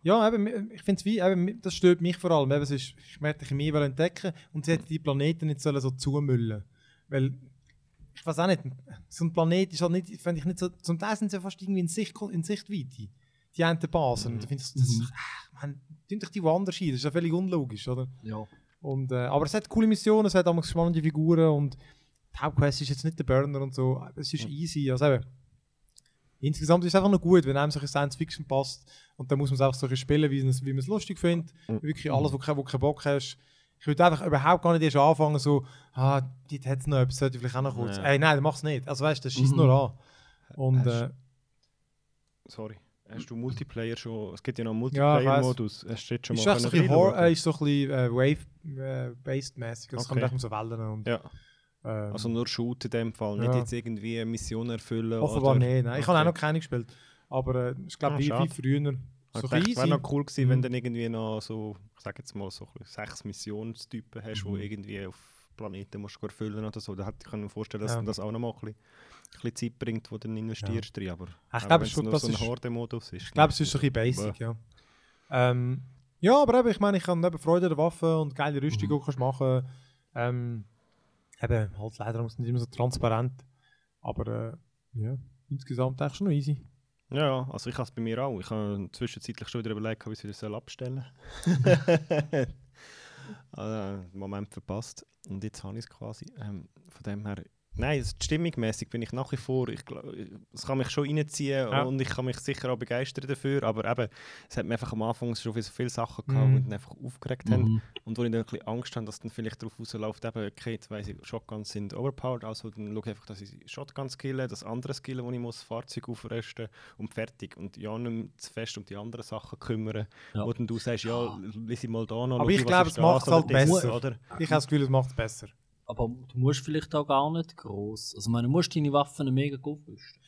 ja, eben, ich finde es wie, eben, das stört mich vor allem. Eben, es ist, ich möchte die Chemie entdecken und sie hätten die Planeten nicht sollen so zumüllen. Weil, ich weiß auch nicht, so ein Planet ist halt nicht, finde ich nicht so, zum Teil sind sie ja fast irgendwie in, Sicht, in Sichtweite. Die einen Basen. Und ich finde, das, das, Mhm. ah, man, tun doch die woanders hin, das ist ja völlig unlogisch, oder? Ja. Und, äh, aber es hat coole Missionen, es hat auch spannende Figuren und die Hauptquest ist jetzt nicht der Burner und so. Es ist easy. Also eben, insgesamt ist es einfach noch gut, wenn einem solche Science Fiction passt und dann muss man es einfach so spielen, wie man es- wie man es lustig findet. Mhm. Wirklich alles, wo, wo keinen Bock hast. Ich würde einfach überhaupt gar nicht erst anfangen, so, ah, dort hat es noch etwas, sollte ich vielleicht auch noch kurz. Ja. Ey, nein, mach's nicht. Also weißt du, das schießt Mhm. nur an. Und äh, Sorry. Hast du Multiplayer schon? Es gibt ja noch einen Ja, Multiplayer-Modus. Hast du jetzt schon ist mal echt so ein können bisschen, Hor reinschauen? äh, ist so ein bisschen äh, Wave-based mäßig. Es kommt Okay. echt um so Wellen und. Ja, ähm, also nur Shoot in dem Fall, nicht Ja. jetzt irgendwie eine Mission erfüllen. Offenbar oder? nicht. Nein. Ich habe auch noch keine gespielt. Aber äh, ich glaube, Ah, wie, wie früher. So es wäre noch cool gewesen, wenn Mhm. du dann irgendwie noch so, ich sag jetzt mal, so sechs Missionstypen hast, Mhm. die irgendwie auf Planeten musst du erfüllen oder so. Da hätte ich mir vorstellen, dass Ja. das auch noch mal ein bisschen, bisschen Zeit bringt, wo du dann investierst drin. Aber Ich auch glaube, wenn's schon, nur so ein ist- Horde-Modus ist. Ich glaube, es ist so ein bisschen basic, ja. Ähm, ja, aber eben, ich meine, ich habe eben Freude an der Waffe und geile Rüstung, du kannst machen ähm, Eben, halt leider muss nicht immer so transparent. Aber äh, ja, insgesamt eigentlich schon noch easy. Ja, ja, also ich habe es bei mir auch. Ich habe zwischenzeitlich schon wieder überlegt, wie ich es wieder abstellen soll. also, einen Moment verpasst. Und jetzt habe ich es quasi. Ähm, von dem her, Nein, also stimmungsmäßig bin ich nach wie vor, ich es kann mich schon reinziehen Ja. und ich kann mich sicher auch begeistern dafür, aber eben, es hat mir einfach am Anfang schon so viele Sachen gehabt, Mhm. die mich einfach aufgeregt haben Mhm. und wo ich dann ein bisschen Angst habe, dass dann vielleicht darauf rausläuft, eben, okay, jetzt weiss ich, Shotguns sind overpowered, also dann schaue ich einfach, dass ich Shotguns kille, das andere skillen, wo ich muss, Fahrzeug aufrüsten und fertig und ja nicht mehr zu fest um die anderen Sachen kümmern, Ja. wo dann du sagst, ja, lies ich mal da noch, Aber ich glaube, es das oder halt besser. Oder? Ich habe das Gefühl, es macht es besser. Aber du musst vielleicht auch gar nicht groß. Also, ich meine, du musst deine Waffen mega gut aufrüsten.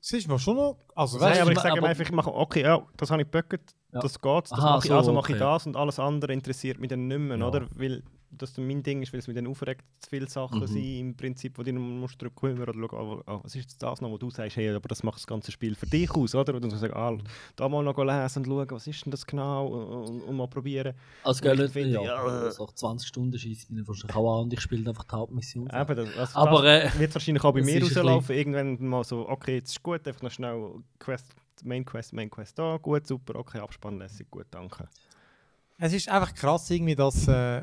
Es ist mir schon noch. Also, Nein, Nein, weißt aber ich sage aber- einfach, ich mache, okay, ja, das habe ich geböckert, Ja. das geht, das Aha, mache ich, so, also mache ich das und alles andere interessiert mich dann nicht mehr, Ja. oder? Weil das dann mein Ding ist, weil es mich dann aufregt, zu viele Sachen Mhm. sind im Prinzip, wo du dann musst drüber kümmern oder schauen, oh, oh, was ist das noch, wo du sagst, hey, aber das macht das ganze Spiel für dich aus, oder? Und dann sagst ah, da mal noch lesen und schauen, was ist denn das genau und, und mal probieren. Also, gell, finde, ja, ja, also nach 20 Stunden schießt mich wahrscheinlich auch an und ich spiele einfach die Hauptmission. Eben, das, also Aber, das äh, wird wahrscheinlich auch bei mir rauslaufen, irgendwann mal so, okay, jetzt ist gut, einfach noch schnell Quest, Main Quest, Main Quest da, gut, super, okay, Abspann lässig, gut, danke. es ist einfach krass, irgendwie, dass. Äh,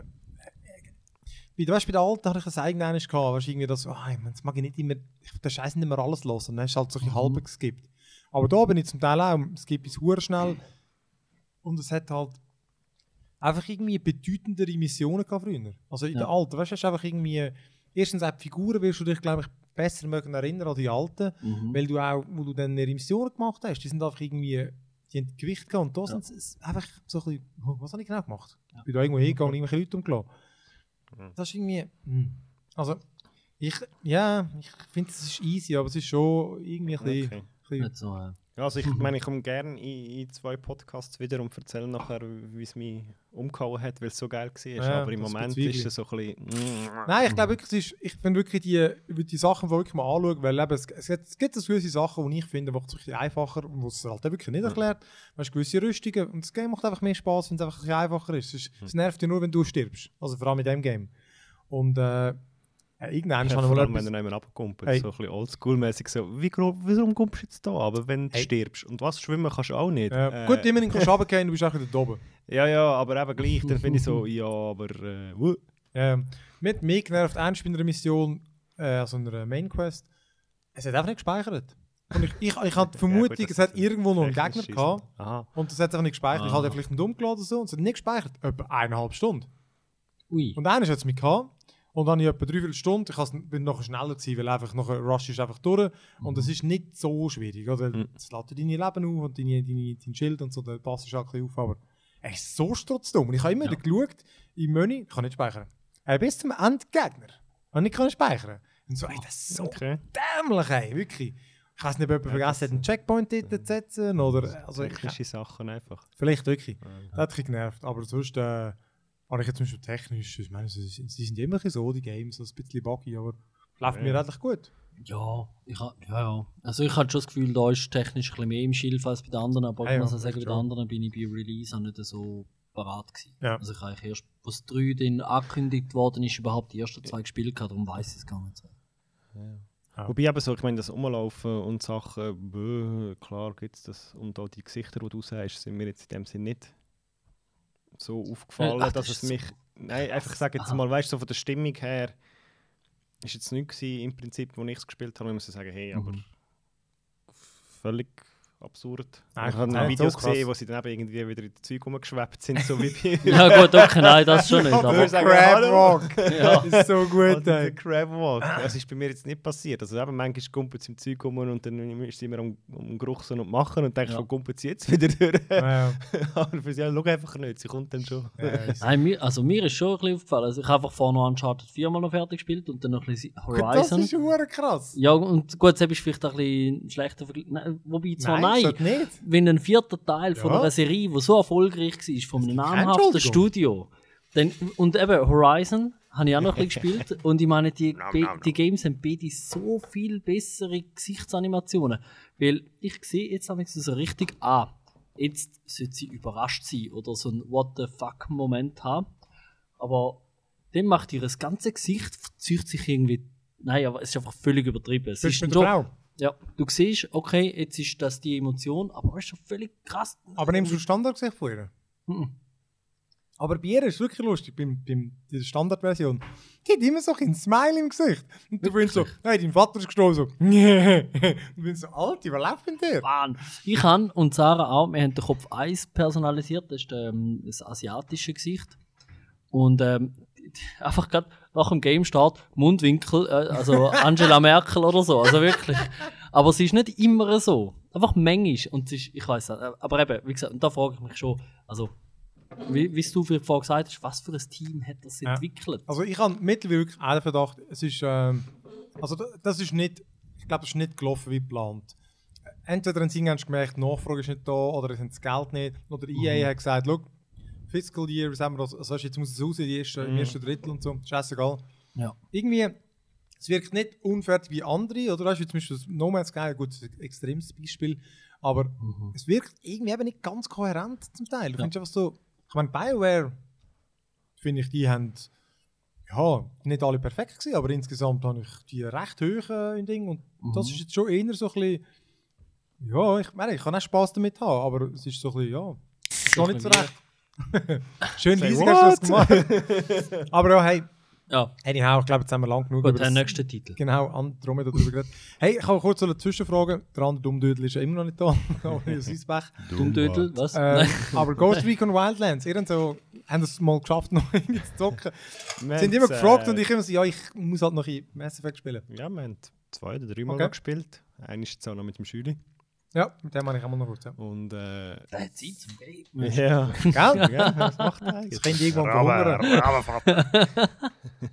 du weißt, bei der Alten hatte ich das eigenes gehabt, weißt, irgendwie das, oh, ich mein, das mag ich nicht immer, ich der Scheiß nicht mehr alles los, und dann ist halt so ein Mhm. halb geskippt. Aber da bin ich zum Teil auch, es gibt es schnell und es hat halt einfach irgendwie bedeutendere Missionen gehabt früher. Also in Ja. der Alten, weißt du, hast du einfach irgendwie, erstens auch die Figuren wirst du dich, glaube ich, besser mögen erinnern an die Alten, Mhm. weil du auch, wo du dann ihre Missionen gemacht hast, die sind einfach irgendwie, die haben Gewicht gehabt und da Ja. sind es einfach so ein bisschen, oh, was habe ich genau gemacht? Ja. Ich bin da irgendwo hingegangen und irgendwelche Leute umgelassen. Mhm. Das ist irgendwie, hm. also, ich, ja, ich finde, es ist easy, aber es ist schon irgendwie ein bisschen, Okay. ein bisschen Nicht so, äh, Ja, also ich [laughs] meine, ich komme gerne in, in zwei Podcasts wieder und erzähle nachher, wie es mich umgehauen hat, weil es so geil war. Ja, Aber im Moment ist es so ein bisschen... [laughs] Nein, ich glaube wirklich, ist, ich bin wirklich die, die Sachen wirklich mal anschauen, weil eben, es, es, gibt- es gibt gewisse Sachen, die ich finde, die es ein einfacher und wo es halt wirklich nicht erklärt. Weißt du, gewisse Rüstungen und das Game macht einfach mehr Spaß, wenn es einfach ein einfacher ist. Es, ist, es nervt dich nur, wenn du stirbst. Also vor allem in dem Game. Und äh, irgendwann Ja, habe ich vor mal allem, wenn du jemanden abkumpelt, Hey. so ein bisschen oldschool-mäßig so, wie grob, warum kommst du jetzt da aber wenn du Hey. stirbst? Und was, schwimmen kannst du auch nicht? Äh, Äh, gut, immerhin kannst du [laughs] runtergehen, du bist auch wieder da oben. Ja, ja, aber eben gleich, dann finde ich so, ja, aber... Äh, wuh. Ähm, mit mir genervt ernst bei einer Mission, äh, also einer Main Quest, es hat einfach nicht gespeichert. Und ich, ich, ich habe die [laughs] Vermutung, das es hat irgendwo noch einen Gegner gehabt Aha. und das hat einfach nicht gespeichert. Ich Ah. hatte vielleicht einen umgeladen oder so und es hat nicht gespeichert. Etwa eineinhalb Stunden. Ui. Und einer hat es mit gehabt. Und dann habe ich etwa dreiviertel Stunden, ich bin noch schneller gewesen, weil einfach noch ein Rush ist einfach durch. Und das ist nicht so schwierig, oder? Mhm. Es lädt dir deine Leben auf und deine, deine, dein Schild und so, dann passt auch ein bisschen auf. Aber er ist so strotzdumm. Und ich habe immer Ja. geschaut, im Menü, ich kann nicht speichern. Äh, bis zum Endgegner. Und ich kann nicht speichern. Und so, ey, das ist so Okay. dämlich, ey, wirklich. Ich weiß nicht, ob jemand vergessen hat, einen Checkpoint dort zu setzen, oder, also, ich, Technische Sachen einfach. vielleicht wirklich. Das hat mich genervt, aber sonst, äh, habe ich jetzt zum Beispiel technisch, ich meine, sie, sie sind immer so, die Games, so ein bisschen buggy, aber läuft Ja. mir eigentlich gut. Ja, ich ha, ja, ja. Also ich habe schon das Gefühl, da ist technisch ein bisschen mehr im Schilf als bei den anderen, aber Ja, ich ja, muss auch sagen, bei den anderen bin ich bei Release auch nicht so parat gewesen. Ja. Also ich habe eigentlich erst, was 3 dann angekündigt worden ist, überhaupt die ersten zwei gespielt gehabt, darum weiß ich es gar nicht so. Ja. Wobei eben so, ich meine, das Umlaufen und Sachen, bö, klar gibt es das. Und auch die Gesichter, die du sagst, sind mir jetzt in dem Sinn nicht so aufgefallen, Ach, dass das es ist mich. Nein, einfach ich sage jetzt mal, weißt du, so von der Stimmung her, ist jetzt nichts gewesen, im Prinzip, wo ich es gespielt habe, ich muss sagen, hey, aber Mhm. völlig absurd. Nein, ich habe noch nein, Videos so gesehen, wo sie dann eben irgendwie wieder in die Zeug rumgeschwebt sind, so wie bei. [laughs] Ja gut, okay, nein, das schon nicht, aber sagen, Crab. Walk, [laughs] ja. ist so gut, der ey. Crab Walk. Das ist bei mir jetzt nicht passiert. Also eben, manchmal kumpelt es im Zeug rum und dann ist sie immer am, am Geruchsen und machen und denkst, Ja. wo kumpelt sie jetzt wieder durch? Ja, [laughs] Aber für sie, ja, schau einfach nicht, sie kommt dann schon. Nein, mir, also mir ist schon ein bisschen aufgefallen. Also ich habe einfach vorher noch Uncharted 4 mal noch fertig gespielt und dann noch ein bisschen das Horizon. ist hure krass. Ja, und gut, jetzt ist vielleicht ein bisschen ein schlechter Vergleich. Nein, Wobei, zwar nein, sollte nicht. wenn ein vierter Teil von Ja. einer Serie, die so erfolgreich war, von einem namhaften. Studio, dann, und eben Horizon habe ich auch noch ein bisschen [laughs] gespielt und ich meine, die, Nom, Be- nom, nom. die Games haben beide so viel bessere Gesichtsanimationen, weil ich sehe jetzt habe ich so richtig, ah, jetzt sollte sie überrascht sein oder so ein What the fuck Moment haben, aber dann macht ihr das ganze Gesicht, verzieht sich irgendwie, nein, aber es ist einfach völlig übertrieben. Es Bist ist mit der Frau? Ja, du siehst, okay, jetzt ist das die Emotion, aber es ist schon völlig krass. Aber nimmst du Standardgesicht von ihr? Mhm. Aber bei ihr ist es wirklich lustig, beim, beim, der Standardversion. Die hat immer so ein Smile im Gesicht. Und du findest so, hey, dein Vater ist gestorben, so, [laughs] du findest so, was läuft denn dir? Mann. Ich han und Sarah auch, wir haben den Kopf 1 personalisiert, das ist ähm, das asiatische Gesicht. Und ähm, [laughs] einfach gerade nach dem Game-Start Mundwinkel, äh, also Angela Merkel oder so, also wirklich. Aber es ist nicht immer so. Einfach manchmal. Und es ist, ich weiß nicht, aber eben, wie gesagt, und da frage ich mich schon, also, wie, wie du vorhin gesagt hast, was für ein Team hat das Ja. entwickelt? Also ich habe mittlerweile wirklich einen Verdacht, es ist, ähm, also da- das ist nicht, ich glaube, das ist nicht gelaufen wie geplant. Entweder haben sie gemerkt, die Nachfrage ist nicht da, oder es haben das Geld nicht, oder EA hat gesagt, Fiscal Year, was haben wir das, also jetzt muss es raus, die ersten, im ersten Drittel und so, scheißegal. Ja. Irgendwie, es wirkt nicht unfertig wie andere, oder weißt du, zum Beispiel das No Man's Sky, gut, ein extremes Beispiel, aber es wirkt irgendwie eben nicht ganz kohärent zum Teil. Du Ja. findest einfach so, ich meine, BioWare, finde ich, die haben ja, nicht alle perfekt gewesen, aber insgesamt habe ich die recht hoch äh, in Ding und das ist jetzt schon eher so ein bisschen, ja, ich meine, ich kann auch Spaß damit haben, aber es ist so ein bisschen, ja, noch nicht so recht. [laughs] Schön riesig hast du das gemacht. [laughs] aber ja, hey, Ja, anyhow, ich glaube, jetzt haben wir lang genug gut, über der das, nächste Titel. genau, Andromeda darüber geredet. Hey, ich habe kurz so eine Zwischenfrage, der andere Dummdödel ist ja immer noch nicht da, [laughs] Pech. Dummdödel, was? Äh, aber Ghost Recon Wildlands, ihr habt so, haben es mal geschafft, noch irgendwie zu zocken. Wir Sie sind immer gefragt äh, und ich immer so, ja, ich muss halt noch in Mass Effect spielen. Ja, wir haben zwei oder drei Mal Okay. gespielt. Einer ist jetzt auch noch mit dem Schüli. Ja, mit dem habe ich auch mal noch kurz. Ja. Und äh, Da hat Zeit zum Game. ja, Gell? ja, das macht er Das eigentlich. könnt ihr irgendwann verhungern.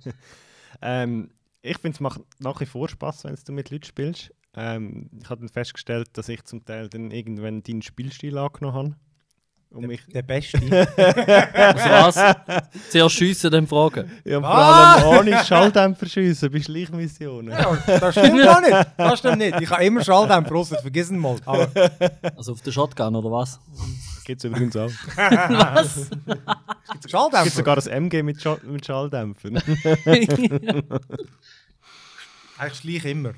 [laughs] ähm, ich finde, es macht nach wie vor Spaß, wenn du mit Leuten spielst. Ähm, ich habe dann festgestellt, dass ich zum Teil dann irgendwann deinen Spielstil angenommen habe. Und mich, Der Beste. [laughs] Also was? Zuerst schiessen, dann fragen. ja, vor Ah! allem ohne Schalldämpfer schiessen bei Schleichmissionen. ja, das stimmt gar nicht. Das stimmt nicht. Ich habe immer Schalldämpfer, Prost, vergessen mal. Aber Also auf der Shotgun oder was? Gibt es übrigens auch. was? Es gibt Schalldämpfer? sogar ein MG mit, Schall mit Schalldämpfern. [laughs] Eigentlich schleich immer.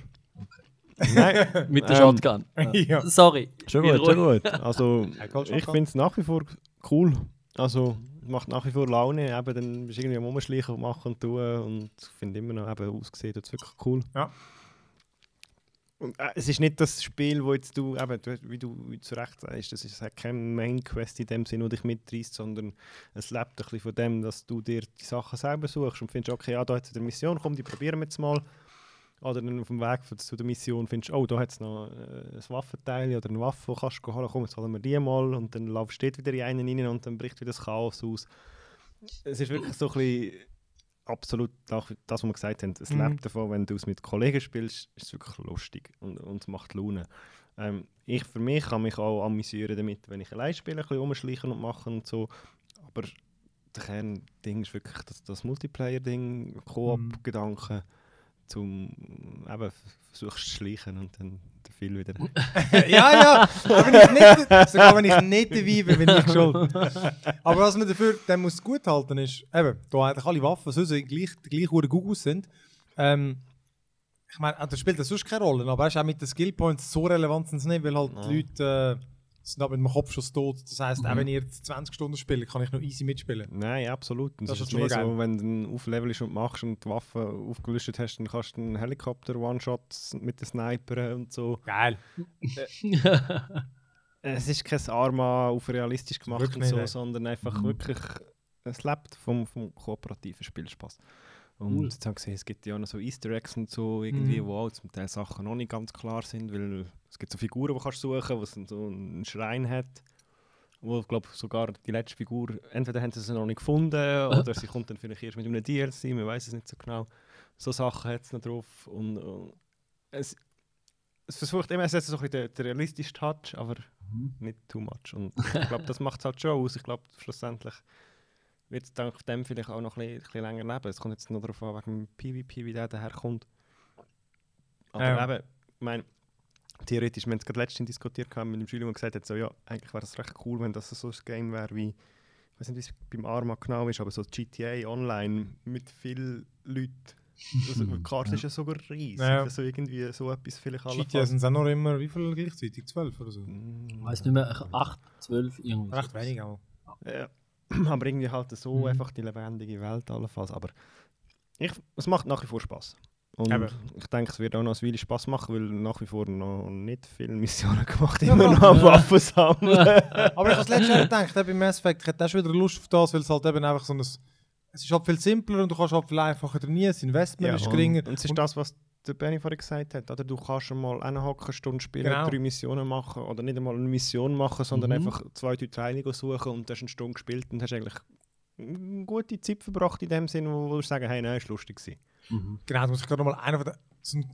Nein, Mit der Ähm, Shotgun. [laughs] Ja. Sorry. Schon Wieder gut, schon gut. [laughs] Also, schon, ich finde es nach wie vor cool. Also, macht nach wie vor Laune. Eben, dann bist du irgendwie am Rumschleichen und machen und tun. Und ich finde immer noch, eben, ausgesehen, das wirklich cool. Ja. Und, äh, es ist nicht das Spiel, wo jetzt du, eben, du, wie du wie zu Recht sagst, das ist, es hat kein Main Quest in dem Sinne, wo dich mitreißt, sondern es lebt ein bisschen von dem, dass du dir die Sachen selber suchst und findest, okay, ja, da hat es eine Mission, komm, die probieren wir jetzt mal. Oder dann auf dem Weg zu der Mission findest du, oh, da hat es noch äh, ein Waffenteil oder eine Waffe, die kannst du holen, komm, jetzt holen wir die mal. Und dann laufst du dort wieder in einen rein und dann bricht wieder das Chaos aus. Es ist wirklich so ein bisschen absolut das, was wir gesagt haben. Es Mhm. lebt davon, wenn du es mit Kollegen spielst, ist es wirklich lustig und, und es macht Laune. Ähm, ich für mich kann mich auch amüsieren damit, wenn ich allein spiele, ein bisschen rumschleichen und machen und so. Aber der Kernding ist wirklich das, das Multiplayer-Ding, Koop-Gedanken, zum eben versuchst zu schleichen und dann der viel wieder. [laughs] ja, ja. Aber wenn ich nicht, sogar wenn ich nicht dabei bin, bin ich schuld. Aber was man dafür dann muss gut halten ist, eben, da eigentlich alle Waffen so gleich, gleich hohe Gugus sind. Ähm, ich meine, das spielt das sonst keine Rolle, aber auch mit den Skillpoints so relevant sind sie nicht, weil halt Nein. die Leute äh, sind mit dem Kopf schon tot. Das heisst, auch wenn ihr jetzt 20 Stunden spielt, kann ich noch easy mitspielen. Nein, absolut. Und Das es ist mehr geil. so, wenn du auflevelst und machst und die Waffe aufgelöscht hast, dann kannst du einen Helikopter One-Shot mit den Snipern und so. Geil. Es ist kein Arma auf realistisch gemacht Wirklich und nicht, so, nein. sondern einfach wirklich, es lebt vom, vom kooperativen Spielspaß. Und Cool. jetzt habe ich gesehen, es gibt ja auch noch so Easter Eggs und so, irgendwie, Mhm. wo auch zum Teil Sachen noch nicht ganz klar sind, weil es gibt so Figuren, die kannst du suchen, wo es so einen Schrein hat, wo ich glaube sogar die letzte Figur, entweder haben sie sie noch nicht gefunden [laughs] oder sie kommt dann vielleicht erst mit einem DLC, man weiß es nicht so genau. So Sachen hat es noch drauf und, und es, es versucht immer, es hat so ein bisschen den, den realistischen Touch, aber nicht too much. Und ich glaube, das macht es halt schon aus. Ich glaube, schlussendlich wird es dank dem vielleicht auch noch ein bisschen, ein bisschen länger leben. Es kommt jetzt noch darauf an, wegen dem PvP, wie der daherkommt. Aber Ja. eben, ich meine, theoretisch, wir haben es gerade letztens diskutiert gehabt mit dem Schüler, der gesagt hat, so, ja, eigentlich wäre es recht cool, wenn das so ein Game wäre wie, ich weiß nicht, wie es beim Arma genau ist, aber so GTA Online mit vielen Leuten. Also, [laughs] die Karte ist ja sogar riesig. Ja. Also irgendwie so etwas vielleicht GTA sind es auch noch immer, wie viel gleichzeitig? 12 oder so? Ich weiß nicht mehr, 8, 12, irgendwas. Recht wenig auch. Ja. [clears throat] aber irgendwie halt so Mhm. einfach die lebendige Welt allenfalls. Aber ich, es macht nach wie vor Spaß. Und Eben. ich denke, es wird auch noch eine Weile Spaß machen, weil nach wie vor noch nicht viele Missionen [laughs] gemacht Ja, immer noch ja. am Waffen sammeln. [laughs] Aber ich habe das letzte Jahr gedacht, eben, bei Mass Effect, ich hätte auch schon wieder Lust auf das, weil es halt eben einfach so ein... Es ist halt viel simpler und du kannst halt viel einfacher trainieren, das Investment ist geringer. Und, und es ist das, was der Benny vorhin gesagt hat. Oder? Du kannst schon mal eine Stunde spielen, Genau. drei Missionen machen oder nicht einmal eine Mission machen, sondern Mhm. einfach zwei, drei Teile suchen und du hast eine Stunde gespielt und hast eigentlich eine gute Zeit verbracht in dem Sinne, wo, wo du sagen, hey, nein, ist lustig gewesen. Mhm. Genau, das muss ich gerade nochmal einer von den so ein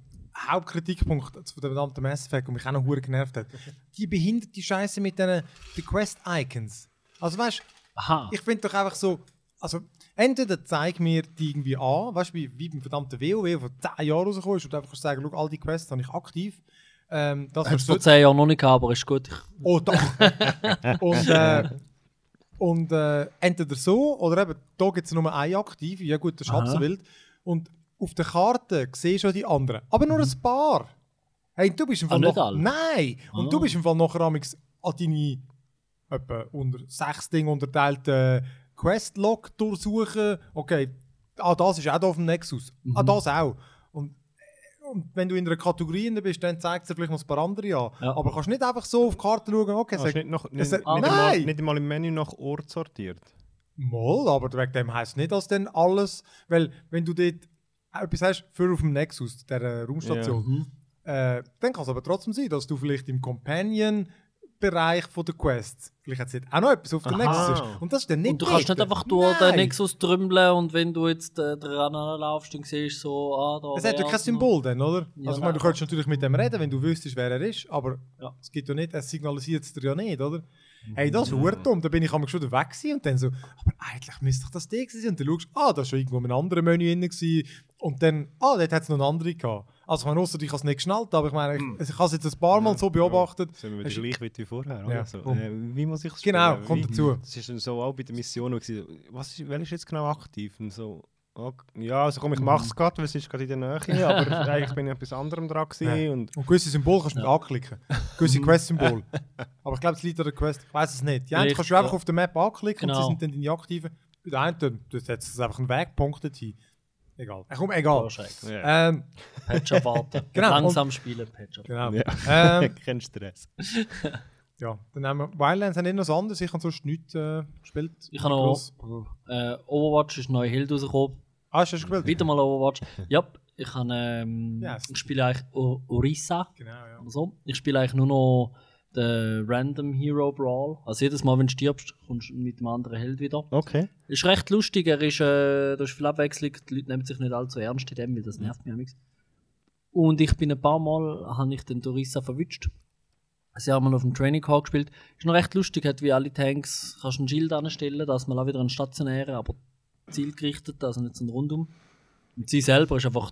Hauptkritikpunkt von dem verdammten Mass Effect, der mich auch noch hure genervt hat. [laughs] Die behinderte Scheiße mit diesen die Quest-Icons. Also weißt Aha. ich finde doch einfach so, also entweder zeig mir die irgendwie an, weißt du, wie, wie beim verdammten WoW, vor 10 Jahren rausgekommen ist und einfach kannst sagen, schau, all die Quests habe ich aktiv. Ähm, das wirst du vor 10 Jahren noch nicht gehabt, aber ist gut. Ich, Oh, doch. [laughs] und äh, und äh, entweder so, oder eben, da gibt es nur eine aktive, ja gut, das ist halb Aha. so wild. Und auf der Karte siehst du die anderen. Aber nur ein paar. Hey, du bist im Ah, Fall noch, alle? Nein! Und Ah. du bist im Fall nachher an deine etwa unter sechs Dinge unterteilten Questlog durchsuchen. Okay, ah, das ist auch auf dem Nexus. Ah, Mhm. das auch. Und, und wenn du in einer Kategorie drin bist, dann zeigt es dir vielleicht noch ein paar andere an. Ja. Aber kannst nicht einfach so auf die Karte schauen, okay, sag, du nicht, noch, nicht, es- nicht, Ah, nein! nicht einmal im Menü nach Ort sortiert? Mal, aber wegen dem heisst nicht, dass dann alles, weil wenn du dort etwas hast für auf dem Nexus, der Raumstation, Mhm. äh, dann kann es aber trotzdem sein, dass du vielleicht im Companion-Bereich von der Quests, vielleicht hat es auch noch etwas auf der. Nexus. Und das ist dann nicht Und du kannst nicht einfach durch den. Nexus trümmeln und wenn du jetzt äh, dran laufst, dann siehst du so, ah, da Es hat ja kein. Symbol dann, oder? Ja, also ich meine, du könntest natürlich mit dem reden, wenn du wüsstest, wer er ist, aber Ja. es gibt ja nicht, es signalisiert es dir ja nicht, oder? Mhm. Hey, das ist ja. dumm. Da bin ich schon weg gewesen und dann so, aber eigentlich müsste doch das der gewesen sein. Und dann schaust du, ah, da war schon irgendwo ein anderes Menü drin gewesen. Und dann, ah, dort hat es noch eine andere gehabt. Also ich meine, ausser ich habe es nicht geschnallt, aber ich meine, ich, Mhm. ich habe es jetzt ein paar Mal so beobachtet. Sind wir wieder du- gleich wie vorher? Ja, Oder? So, komm. äh, wie muss ich es Genau, spielen? kommt Wie- dazu. Das ist dann so auch bei der Mission, gewesen, was ist, wer ist jetzt genau aktiv? Und so, ja, also komm, ich mache es gerade, weil es ist gerade in der Nähe, [laughs] aber eigentlich bin ich etwas anderem dran gewesen Ja. und Und gewisse Symbole kannst du nicht anklicken. Gewisse Quest-Symbole. [laughs] Aber ich glaube, es liegt an der Quest. Ich weiß es nicht. Die einen kannst du einfach ja. auf der Map anklicken und Genau. sie sind dann deine aktiven. Bei der einen, das setzt es einfach einen Wegpunkt hin. Egal. Ach, komm, egal. Ja. Ähm, Patch warten. [laughs] Genau, Langsam spielen, Patch genau. Ja. Ähm, [laughs] kein Stress. [laughs] ja, dann haben wir Wildlands haben nicht noch was anderes. Ich habe sonst nichts äh, gespielt. Ich habe noch äh, Overwatch ist neu Hild rausgekommen. Ah, hast du gespielt? Wieder mal Overwatch. ja, ich, habe, ähm, Yes. ich spiele eigentlich Orisa Genau, ja. so. Ich spiele eigentlich nur noch den Random Hero Brawl. Also jedes Mal, wenn du stirbst, kommst du mit einem anderen Held wieder. Okay. Ist recht lustig, er ist, äh, da ist viel Abwechslung, die Leute nehmen sich nicht allzu ernst in dem, weil das nervt mich amigs. Und ich bin ein paar Mal, habe ich den Dorissa verwünscht. Sie haben mal auf dem Training Hall gespielt. Ist noch recht lustig, hat wie alle Tanks, kannst du ein Schild anstellen, dass man auch wieder einen stationären, aber zielgerichtet, also nicht so ein Rundum. Und sie selber ist einfach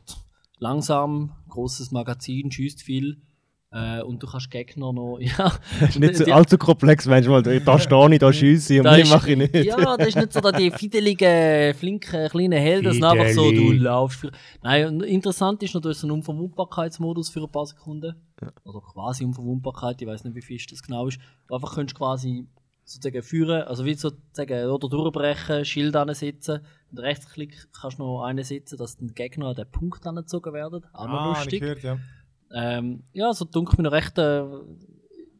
langsam, großes Magazin, schießt viel. Äh, und du kannst Gegner noch, [laughs] ja. ist nicht so die- allzu komplex manchmal. Da stehe ich, da [laughs] schiesse ich und mehr mache ich nicht. Ja, das ist nicht so da die fideligen, flinken, kleinen Helden, sondern einfach so, du laufst. Für Nein, interessant ist noch, du hast so einen Unverwundbarkeitsmodus für ein paar Sekunden. Oder quasi Unverwundbarkeit, ich weiß nicht, wie viel das genau ist. Du einfach könntest quasi sozusagen führen, also wie sozusagen, oder durchbrechen, Schild ansetzen. Und Rechtsklick kannst du noch einen setzen, dass den Gegner an den Punkt angezogen werden. Auch noch Ah, lustig. gehört, ja. Ähm, ja, so dunkel mir noch recht. Äh,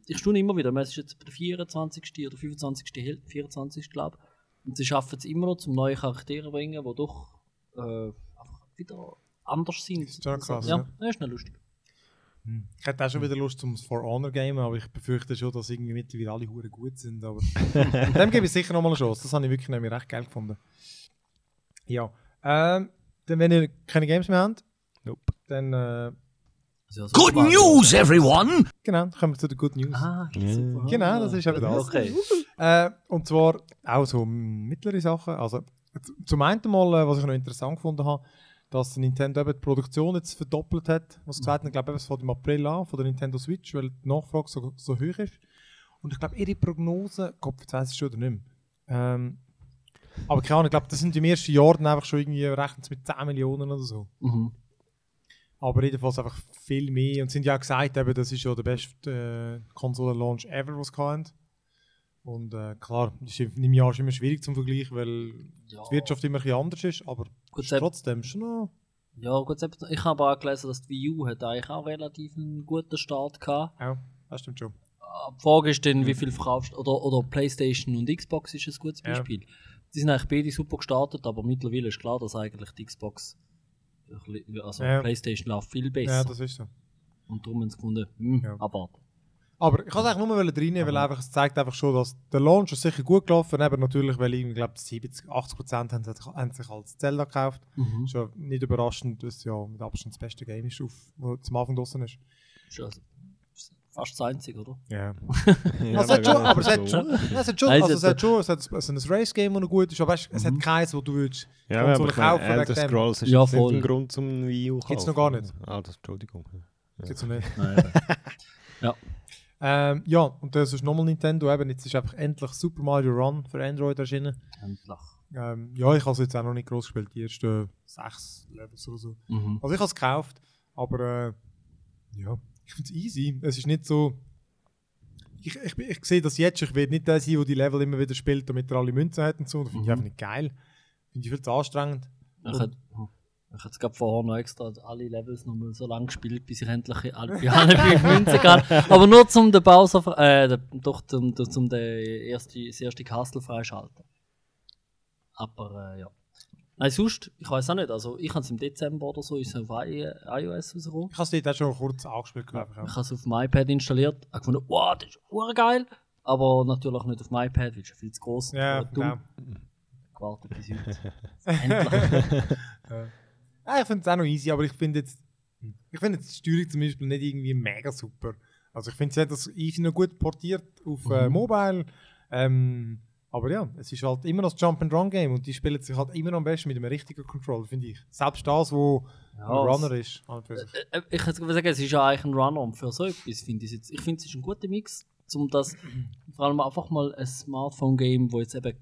ich staune immer wieder. Es ist jetzt der 24. oder 25. Hel- 24. glaube Und sie schaffen es immer noch, zum neue Charaktere zu bringen, die doch äh, einfach wieder anders sind. Ist schon krass, ja. ja. ja, ist noch lustig. Ich hätte auch schon wieder Lust zum For Honor Game, aber ich befürchte schon, dass irgendwie mittlerweile alle Huren gut sind. Aber [laughs] dem gebe ich sicher nochmal eine Chance. Das habe ich wirklich nämlich recht geil gefunden. Ja. Ähm, dann, wenn ihr keine Games mehr habt, Nope. dann äh, Also, Good news, everyone! genau, dann kommen wir zu den Good News. Ah, super. Genau, das ist eben das. Okay. Äh, und zwar auch so mittlere Sachen. Also, zum einen mal, äh, was ich noch interessant gefunden habe, dass Nintendo eben die Produktion jetzt verdoppelt hat. Was gesagt ich glaube, es fängt im April an von der Nintendo Switch, weil die Nachfrage so, so hoch ist. Und ich glaube, ihre Prognose, Kopf, jetzt weiss ich schon oder nicht mehr. Ähm, aber keine Ahnung, ich glaube, das sind im ersten Jahr dann einfach schon irgendwie rechnen sie mit 10 Millionen oder so. Mhm. Aber jedenfalls einfach viel mehr. Und sie haben ja auch gesagt, eben, das ist ja der beste äh, Konsolen-Launch ever, was sie hatten. Und äh, klar, ist im im Jahr ist immer schwierig zum Vergleich, weil Ja, die Wirtschaft immer ein bisschen anders ist, aber gut, ist trotzdem schon noch. ja, gut, ich habe auch gelesen, dass die Wii U hat eigentlich auch relativ einen guten Start gehabt. Ja, das stimmt schon. Ah, Die Frage ist dann, wie viel verkaufst oder, oder Playstation und Xbox ist ein gutes Ja. Beispiel. Die sind eigentlich beide super gestartet, aber mittlerweile ist klar, dass eigentlich die Xbox, also Ja. Playstation läuft viel besser. Ja, das ist so. und darum haben sie gefunden, hm, Ja. abwarten. Aber ich wollte es eigentlich nur mal reinnehmen, weil einfach, es zeigt einfach schon, dass der Launch ist sicher gut gelaufen aber natürlich, weil ich glaube 70, 80 Prozent haben, sich- haben sich als Zelda gekauft. Mhm. Schon nicht überraschend, dass es ja mit Abstand das beste Game ist, auf, wo zum Anfang draußen ist. Ist also fast das Einzige, oder? Ja. Ja, Also es hat schon, aber es hat schon, ja, es hat schon, es also es hat- hat schon, es hat also ein Race-Game, das noch gut ist, aber weißt, es Mhm. hat keins, wo du würdest Ja, aber meine, kaufen wegen Elder. Scrolls ist Ja, jetzt nicht voll. ein Grund zum Wii U Gibt's noch kaufen. gar nicht. Ah, das, Entschuldigung. Gibt's noch nicht. Nein, eben. [laughs] Ähm, ja, und das ist nochmal Nintendo, eben, jetzt ist einfach endlich Super Mario Run für Android erschienen. Endlich. Ähm, ja, ich habe es jetzt auch noch nicht groß gespielt, die ersten sechs Levels oder so. Mhm. Also ich habe es gekauft, aber äh, ja, ich finde es easy. Es ist nicht so... Ich, ich, ich sehe das jetzt, schon. ich will nicht der sein, der die Level immer wieder spielt, damit er alle Münzen hat und so. Das finde ich Mhm. einfach nicht geil. Finde ich viel zu anstrengend. Ich hätte ich hätte gerade vorher noch extra alle Levels noch mal so lange gespielt, bis ich endlich alle, bei allen fünf Münzen kann. Aber nur zum den Bowser, äh, doch zum, zum, zum den erste, das erste Castle freischalten. Aber äh, ja. Nein, sonst, ich weiß auch nicht, also ich habe es im Dezember oder so, ist es auf I iOS rausgekommen. Ich habe es dort schon kurz angespielt, glaube ich. Ich habe es auf dem iPad installiert, habe gefunden, wow, das ist urgeil. Aber natürlich nicht auf dem iPad, weil es ist viel zu groß Ja, und dumm. genau. Gewartet bis heute. [laughs] Endlich. [laughs] Ja, ich finde es auch noch easy, aber ich finde jetzt, ich finde jetzt die Steuerung zum Beispiel nicht irgendwie mega super. Also ich finde, sie hat das easy noch gut portiert auf äh, Mhm. Mobile. Ähm, aber ja, es ist halt immer noch das Jump-and-Run-Game und die spielen sich halt immer noch am besten mit einem richtigen Controller, finde ich. Selbst das, wo Ja, ein Runner ist. sich. Äh, Ich hätte sagen, es ist ja eigentlich ein Runner und für so etwas finde ich es jetzt. Ich finde, es ist ein guter Mix, um das vor allem einfach mal ein Smartphone-Game, wo jetzt eben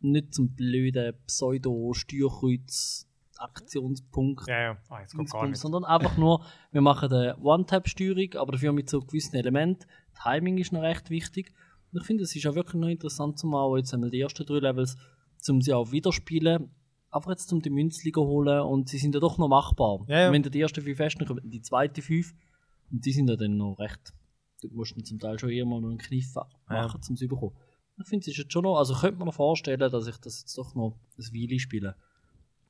nicht zum blöden Pseudo-Steuerkreuz Aktionspunkt Ja, ja. Ah, nicht. sondern einfach nur, wir machen eine One-Tap-Steuerung, aber dafür mit so gewissen Elementen. Timing ist noch recht wichtig. Und ich finde, es ist auch wirklich noch interessant, zum auch jetzt einmal die ersten drei Levels, um sie auch wieder spielen. Einfach jetzt um die Münzli zu holen und sie sind ja doch noch machbar. Ja, ja. Wenn du die ersten fünf hast, dann kommen die zweiten fünf und die sind ja dann noch recht. Du musst dann zum Teil schon immer noch einen Kniff machen, um sie zu bekommen. Ich finde, es ist jetzt schon noch, also könnte man noch vorstellen, dass ich das jetzt doch noch ein Weile spiele.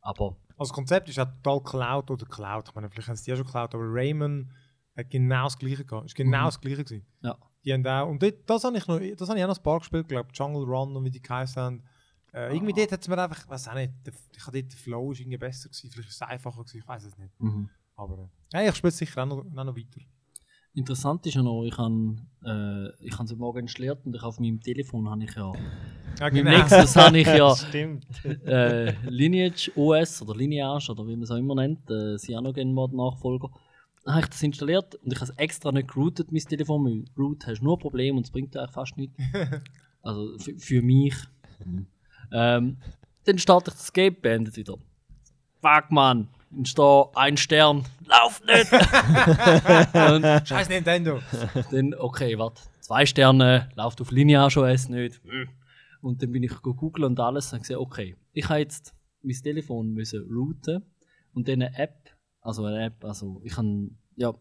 Aber Also das Konzept ist auch total Cloud oder Cloud. Ich meine, vielleicht haben sie die ja schon Cloud, aber Rayman hat genau das gleiche gehabt. Ist genau Mhm. das gleiche gewesen. ja. Die haben auch, und dort, das habe ich noch, das habe ich auch noch ein paar gespielt, glaube Jungle Run und wie die geheißen haben. Äh, irgendwie Ah. dort hat es mir einfach, ich weiß auch nicht, der, ich dort, der Flow ist irgendwie besser gewesen, vielleicht ist es einfacher gewesen, ich weiß es nicht. Mhm. Aber äh, ich spiele es sicher auch noch, auch noch weiter. Interessant ist ja noch, ich habe äh, ich es morgen installiert und ich auf meinem Telefon habe ich ja Ja, Mit Nexus habe ich ja [laughs] Stimmt. äh, Lineage OS oder Lineage oder wie man es auch immer nennt, äh, Cyanogen-Mod-Nachfolger. Dann habe ich das installiert und ich habe es extra nicht geroutet, mein Telefon. Weil Root hast nur Probleme und es bringt eigentlich fast nichts. [laughs] Also für mich. ähm, dann starte ich das Game, beendet wieder. Fuck man, da ein Stern, lauf nicht! [laughs] und Scheiß Nintendo! dann, okay, warte, zwei Sterne, läuft auf Lineage OS nicht. Hm. Und dann bin ich googeln und alles und gesehen, okay, ich habe jetzt mein Telefon müssen routen und dann eine App, also eine App, also ich kann, ja,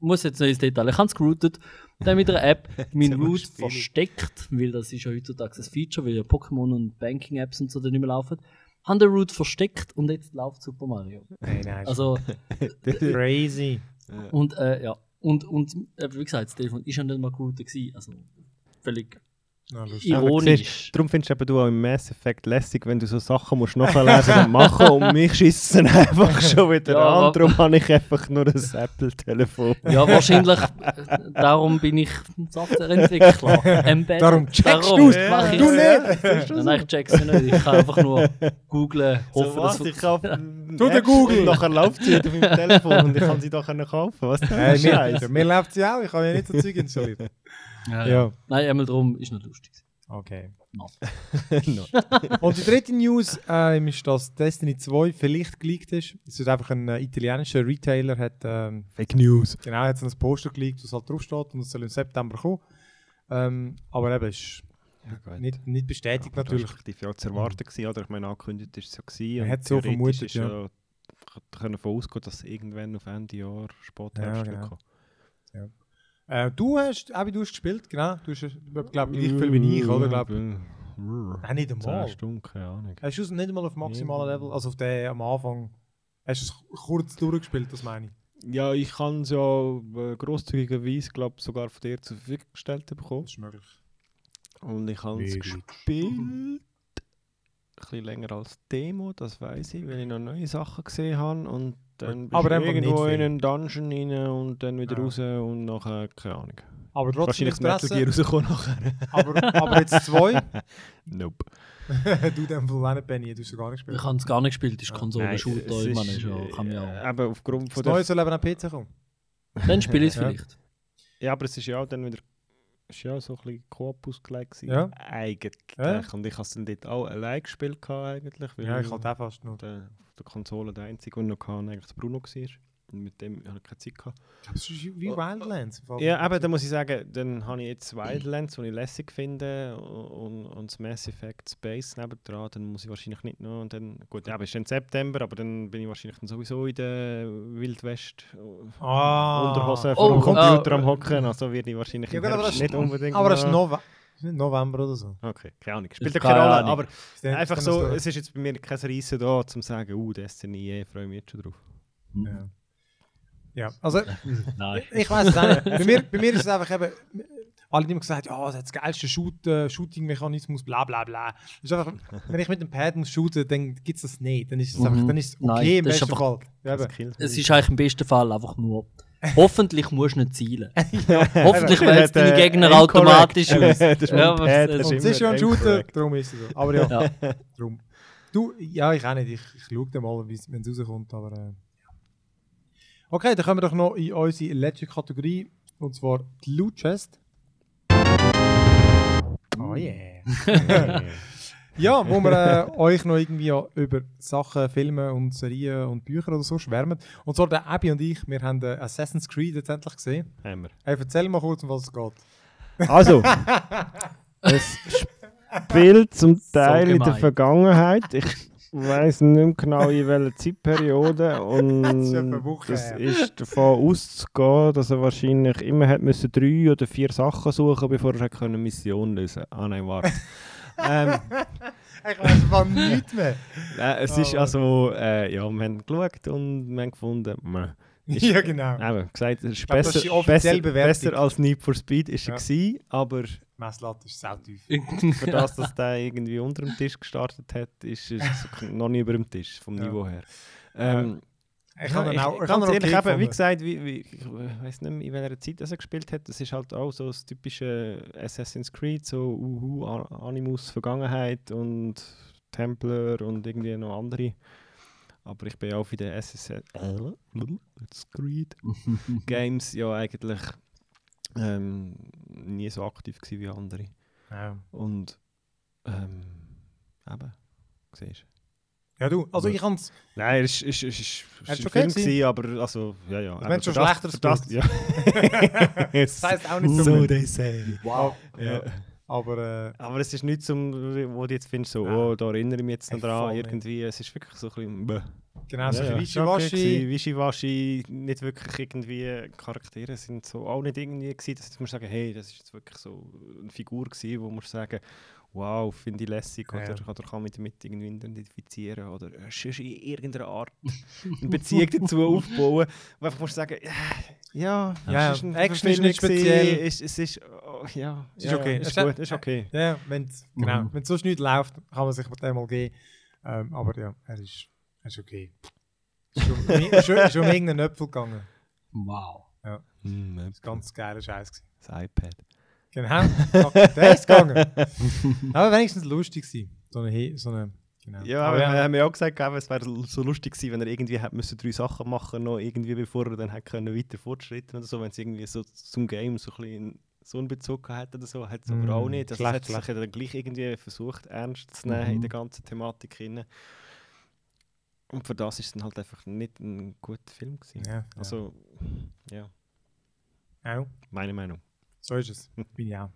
muss jetzt nicht ins Detail, ich habe es geroutet, dann mit einer App. [laughs] Mein Root versteckt, weil das ist ja heutzutage ein Feature, weil ja Pokémon und Banking-Apps und so dann nicht mehr laufen, habe den Root versteckt und jetzt läuft Super Mario. Nein, nein, Also, [laughs] crazy. und äh, ja, und, und äh, wie gesagt, das Telefon ist ja nicht mal gut gewesen, also völlig Ja, lustig. Aber ironisch. Darum findest du eben du auch im Mass Effect lässig, wenn du so Sachen musst nachlesen und machen und mich schießen einfach [laughs] schon wieder Ja, an. Darum habe ich einfach nur ein Apple-Telefon. Ja, wahrscheinlich, darum bin ich Softwareentwickler. Embedded. Darum checkst Darum du's. Du es. nicht! Nein, ich check's ja nicht. Ich kann einfach nur googlen, hoffen, so, was, dass ich kaufe Tu den Google. Nachher läuft sie auf meinem Telefon und ich kann sie doch kaufen. Was denn Hey, mir läuft sie auch, ich habe ja nicht so Zeug installiert. Ja, ja. Ja. Nein, einmal drum ist nicht lustig. Okay. [laughs] [laughs] No. Und die dritte News ähm, ist, dass Destiny 2 vielleicht geleakt ist. Es ist einfach ein äh, italienischer Retailer, hat, ähm, Fake News. genau, hat so ein Poster geleakt, das halt draufsteht und es soll im September kommen. Ähm, aber eben, ist Ja. Nicht, nicht bestätigt Aber natürlich. Respektive ja zu erwarten gewesen, oder? Ich meine, angekündigt ist es ja gewesen. Man und hat so vermutet, ist ja. Können davon ausgehen, dass es irgendwann auf Ende Jahr, später Ja, ja, genau. kommen. Äh, du hast, Abi, du hast gespielt, genau. Du hast, glaube gleich viel wie ich, oder? Glaub, Nein, nicht einmal. 10 Stunden, keine Ahnung. Hast du es nicht einmal auf maximalen. Level, also auf den am Anfang, hast du es kurz durchgespielt, das meine ich? Ja, ich kann es ja äh, grosszügigerweise, glaube sogar von dir zur Verfügung gestellt bekommen. Das ist möglich. Und ich habe es gespielt. Ein bisschen länger als Demo, das weiß ich, weil ich noch neue Sachen gesehen habe. Und dann bist Aber du irgendwo in einen Dungeon rein und dann wieder Ja. raus und nachher, keine Ahnung. Aber trotzdem Wahrscheinlich das Metal Gear rausgekommen nachher. Aber, aber jetzt zwei, [laughs] nope. [laughs] du dem Fall auch nicht, Benny, du hast ja gar nicht gespielt. Ich habe es gar nicht gespielt, das ist Ja. Konsole-Shooter, es ich meine, ja, kann ja. äh, eben aufgrund von Das der... Neue soll eben am PC kommen. Dann spiele ich es Ja. vielleicht. Ja, aber es ist ja auch dann wieder... ist ja so ein bisschen Koop ausgelegt gewesen. Ja. Eigentlich. Ja. Und ich habe es dann dort auch allein gespielt eigentlich. weil Ja, ich halt auch fast der, auf der Konsole der einzige, ich noch hatte, eigentlich der Bruno war. Mit dem habe ich keine Zeit gehabt. Das ist wie Wildlands. Fall. Oh. Ja, eben, da muss ich sagen, dann habe ich jetzt Wildlands, die ich lässig finde, und, und das Mass Effect Space nebendran, dann muss ich wahrscheinlich nicht noch, und dann, gut, ja, aber es ist dann September, aber dann bin ich wahrscheinlich dann sowieso in der Wildwest Ah. Unterhose Oh, vor dem Computer ah. am Hocken, also werde ich wahrscheinlich Ja, aber nicht unbedingt Aber das ist November oder so. Okay, keine Ahnung, spielt ja Keine Rolle, Ahnung. aber Ist dann- einfach ist so, es ist jetzt bei mir kein Riesen da, um zu sagen, uh, Destiny, eh, freue mich jetzt schon drauf. Ja. Ja, [laughs] also Nein. ich weiß es auch nicht. bei, mir, bei mir ist es einfach eben, alle die immer gesagt ja, das hat das geilste Shoot, äh, Shooting-Mechanismus, bla bla bla. Ist einfach, wenn ich mit dem Pad muss shooten, dann gibt es das nicht. Dann ist es einfach, Mhm. dann ist es Nein, okay im das ist besten Fall. einfach- Ja, Es ist eigentlich im besten Fall einfach nur. Hoffentlich musst du nicht zielen. [laughs] [laughs] Hoffentlich Eben. wählen deine Äh, Gegner automatisch aus. das ist Ja, Pad, das es ist ja ein Shooter, darum ist es so. Aber ja, Ja. darum. Du, ja, ich auch nicht. Ich, ich schaue dann mal, wenn es rauskommt. Aber, äh, ja. Okay, dann kommen wir doch noch in unsere letzte Kategorie. Und zwar die Loot Chest. Oh yeah. [laughs] Ja, wo wir äh, euch noch irgendwie ja über Sachen, Filme und Serien und Bücher oder so schwärmen. Und zwar der Abby und ich, wir haben äh, Assassin's Creed jetzt endlich gesehen. Haben wir. Hey, erzähl mal kurz, um was es geht. Also, [laughs] es spielt zum Teil in der. Vergangenheit. Ich weiß nicht genau in welcher [laughs] Zeitperiode. Und Das ist davon auszugehen, dass er wahrscheinlich immer hat müssen drei oder vier Sachen suchen, bevor er eine Mission lösen konnte. Ah nein, warte. [laughs] ähm, Ich weiß von nichts mehr. äh, es ist also, äh, ja, wir haben geschaut und wir haben gefunden, meh. Ist- ja, genau. Eben, gesagt, es ist glaub, das besser, ist besser, besser als Need for Speed ist er Ja. gewesen, aber Messlatte ist sautief. [laughs] für das, dass der irgendwie unter dem Tisch gestartet hat, ist es noch nicht über dem Tisch, vom Ja. Niveau her. Ähm, Ich ja, kann ihn auch, ich ganz kann ihn ehrlich, okay eben, wie gesagt, wie, wie, ich weiß nicht mehr, in welcher Zeit das er gespielt hat. Das ist halt auch so das typische Assassin's Creed, so Uhu, Animus, Vergangenheit und Templar und irgendwie noch andere. Aber ich bin ja auch für den Assassin's Creed Games ja eigentlich ähm, nie so aktiv gewesen wie andere. Ja. Und ähm, eben, siehst ja, du, also ich kann es. Nein, es ist, es ist, es ist, ist ein okay Film gewesen. aber also, ja, ja. Wenn es schon schlechter das, ja. [laughs] Das heisst auch nicht so so. [laughs] they say. Wow. Ja. Aber äh, Aber es ist nicht zum, wo du jetzt findest, so, oh, da erinnere ich mich jetzt noch dran, irgendwie. Es ist wirklich so ein bisschen, bäh. genau, so Ja, ein ja. bisschen okay Wischiwaschi. Wischiwaschi, nicht wirklich irgendwie, Charaktere sind so auch nicht irgendwie gewesen, dass man sagen, hey, das ist jetzt wirklich so eine Figur gewesen, wo man sagen, wow, finde ich lässig Ja. oder, oder kann mich damit irgendwie identifizieren oder äh, sonst in irgendeiner Art [laughs] eine Beziehung dazu aufbauen, wo einfach musst sagen, ja, Ja, es ist ein Action nicht speziell. Es, es ist, oh, ja, Es ist ja, okay. Ist Es ist- gut, ist okay. Ja, wenn es genau, Mhm. sonst nicht läuft, kann man sich mit dem mal geben. Ähm, aber ja, er ist, er ist okay. Ist schon, [laughs] ist schon, um irgendeinen Öpfel gegangen. Wow. Mm, Das ist ganz geiler Scheiß. das iPad. Genau, der ist gegangen. [laughs] Aber wenigstens lustig gewesen. So eine, so eine genau. Ja, aber wir haben ja auch gesagt, es wäre so lustig gewesen, wenn er irgendwie hätte müssen drei Sachen machen noch irgendwie bevor er dann hätte können weiter fortschritten oder so, wenn es irgendwie so zum Game so ein bisschen so einen Bezug hätte oder so, hat es Mm, aber auch nicht. Also schlecht, es hat sich schlecht. ja dann gleich irgendwie versucht ernst zu nehmen in Mhm. der ganzen Thematik hinein. Und für das ist es dann halt einfach nicht ein guter Film gewesen. Ja, Also, ja, ja. Auch. meine Meinung. So ist es. Bin ich auch.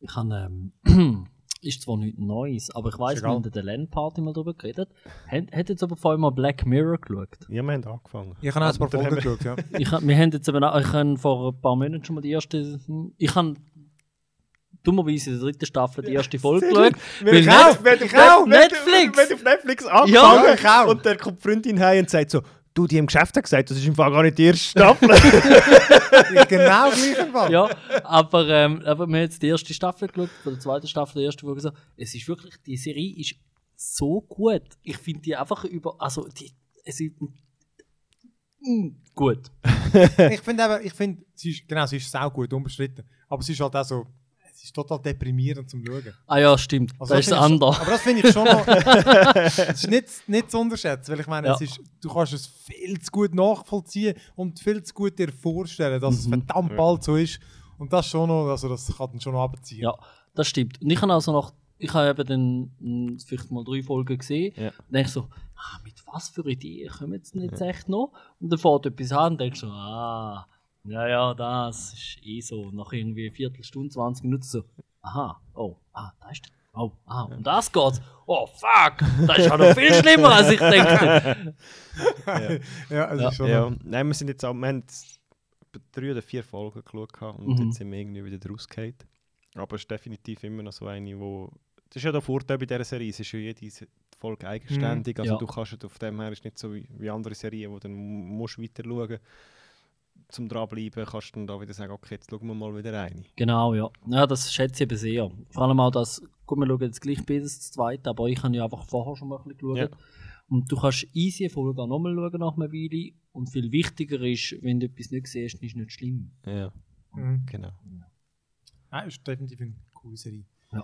Ich habe ähm, [clears throat] ist zwar nichts Neues, aber ich weiß, wir haben in der LAN-Party mal darüber geredet. Hat, hat jetzt aber vor allem mal Black Mirror geschaut. Ja, wir haben angefangen. Ich habe auch ein paar Folgen haben geschaut, ja. [laughs] Ich, wir haben jetzt eben auch, ich habe vor ein paar Monaten schon mal die erste, ich habe dummerweise in der dritten Staffel die erste Folge geschaut. Wir Weil haben Net- wir haben auf auch, Net- Netflix! Wir haben auf Netflix angefangen Ja, ich auch. und dann kommt die Freundin heim und sagt so, du, die im Geschäft hat gesagt, das ist im Fall gar nicht die erste Staffel. [laughs] genau gleich im Fall. ja, aber, ähm, aber wir haben jetzt die erste Staffel geschaut, von der zweiten Staffel, der ersten Folge so. Es ist wirklich, die Serie ist so gut. Ich finde die einfach über, also die, es ist mm, gut. ich finde aber, ich finde, sie ist, genau, sie ist sau gut, unbestritten. Aber sie ist halt auch so, es ist total deprimierend zum Schauen. Ah ja, stimmt. Also das ist das ich- andere. Aber das finde ich schon noch. [laughs] [laughs] Es ist nicht, nicht zu unterschätzen, weil ich meine, Ja. es ist, du kannst es viel zu gut nachvollziehen und viel zu gut dir vorstellen, dass es Mhm. verdammt bald so ist. Und das schon noch, also das kann dann schon noch abziehen. Ja, das stimmt. Und ich habe also noch, ich habe eben dann mm, vielleicht mal drei Folgen gesehen. Ja. Und denke so, ah, mit was für Ideen kommen jetzt jetzt echt noch? Und dann fährt etwas an und denke so, ah, ja, ja, das ist eh so. Nach irgendwie eine Viertelstunde, 20 Minuten so, aha, oh, ah, da ist der. Oh, ah, und das geht. Oh, fuck! Das ist ja noch viel schlimmer, als ich denke. ja, Ja. ist schon ja. Nein, wir sind jetzt auch, wir haben jetzt etwa drei oder vier Folgen geschaut und Mhm. jetzt sind wir irgendwie wieder rausgefallen. Aber es ist definitiv immer noch so eine, wo... Das ist ja der Vorteil bei dieser Serie, es ist ja jede Folge eigenständig, also Ja. du kannst es auf dem her, ist nicht so wie, wie andere Serien, wo du dann mu- musst weiter schauen zum dranbleiben, kannst du dann da wieder sagen, okay, jetzt schauen wir mal wieder rein. Genau, ja. Ja, das schätze ich eben sehr. Vor allem auch das, gut, wir schauen jetzt gleich beides zu zweit, aber ich habe ja einfach vorher schon mal ein bisschen geschaut. Ja. Und du kannst easy eine Folge auch nochmal schauen nach einer Weile. Und viel wichtiger ist, wenn du etwas nicht siehst, ist nicht schlimm. Ja, Mhm. genau. Ja, ist definitiv eine coole Serie. Ja.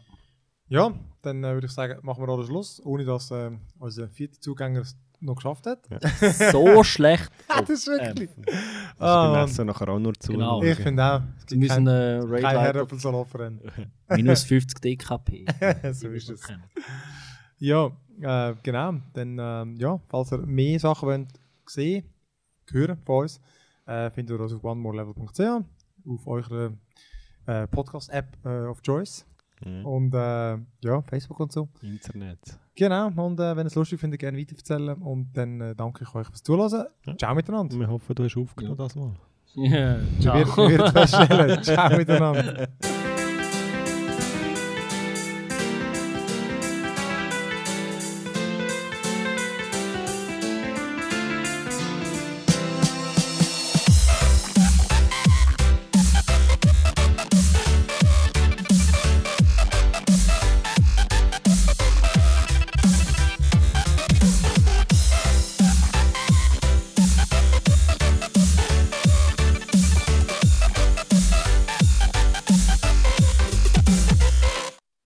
Ja, dann äh, würde ich sagen, machen wir den Schluss, ohne dass ähm, unser vierter Zugänger es noch geschafft hat. [laughs] So schlecht. [laughs] Ah, das ist wirklich. Das ist Ah, beim. Essen nachher auch nur zu. Genau. Ich finde auch. Es gibt müssen kein, äh, kein Raid Herdöpfelsalatrennen. [laughs] minus 50 DKP. so ist es. Ja, äh, genau. Dann, ähm, ja, falls ihr mehr Sachen wollt sehen, hören von uns, äh, findet ihr uns auf onemorelevel.ch, auf eurer äh, Podcast-App äh, of Choice Mhm. und äh, ja, Facebook und so. Internet. Genau, und äh, wenn ihr es lustig findet, gerne weiterverzählen und dann äh, danke ich euch fürs Zuhören. Ja. Ciao miteinander. Wir hoffen, du hast aufgenommen das mal. Ja, Wir, wir werden feststellen. [laughs] Ciao miteinander. [laughs]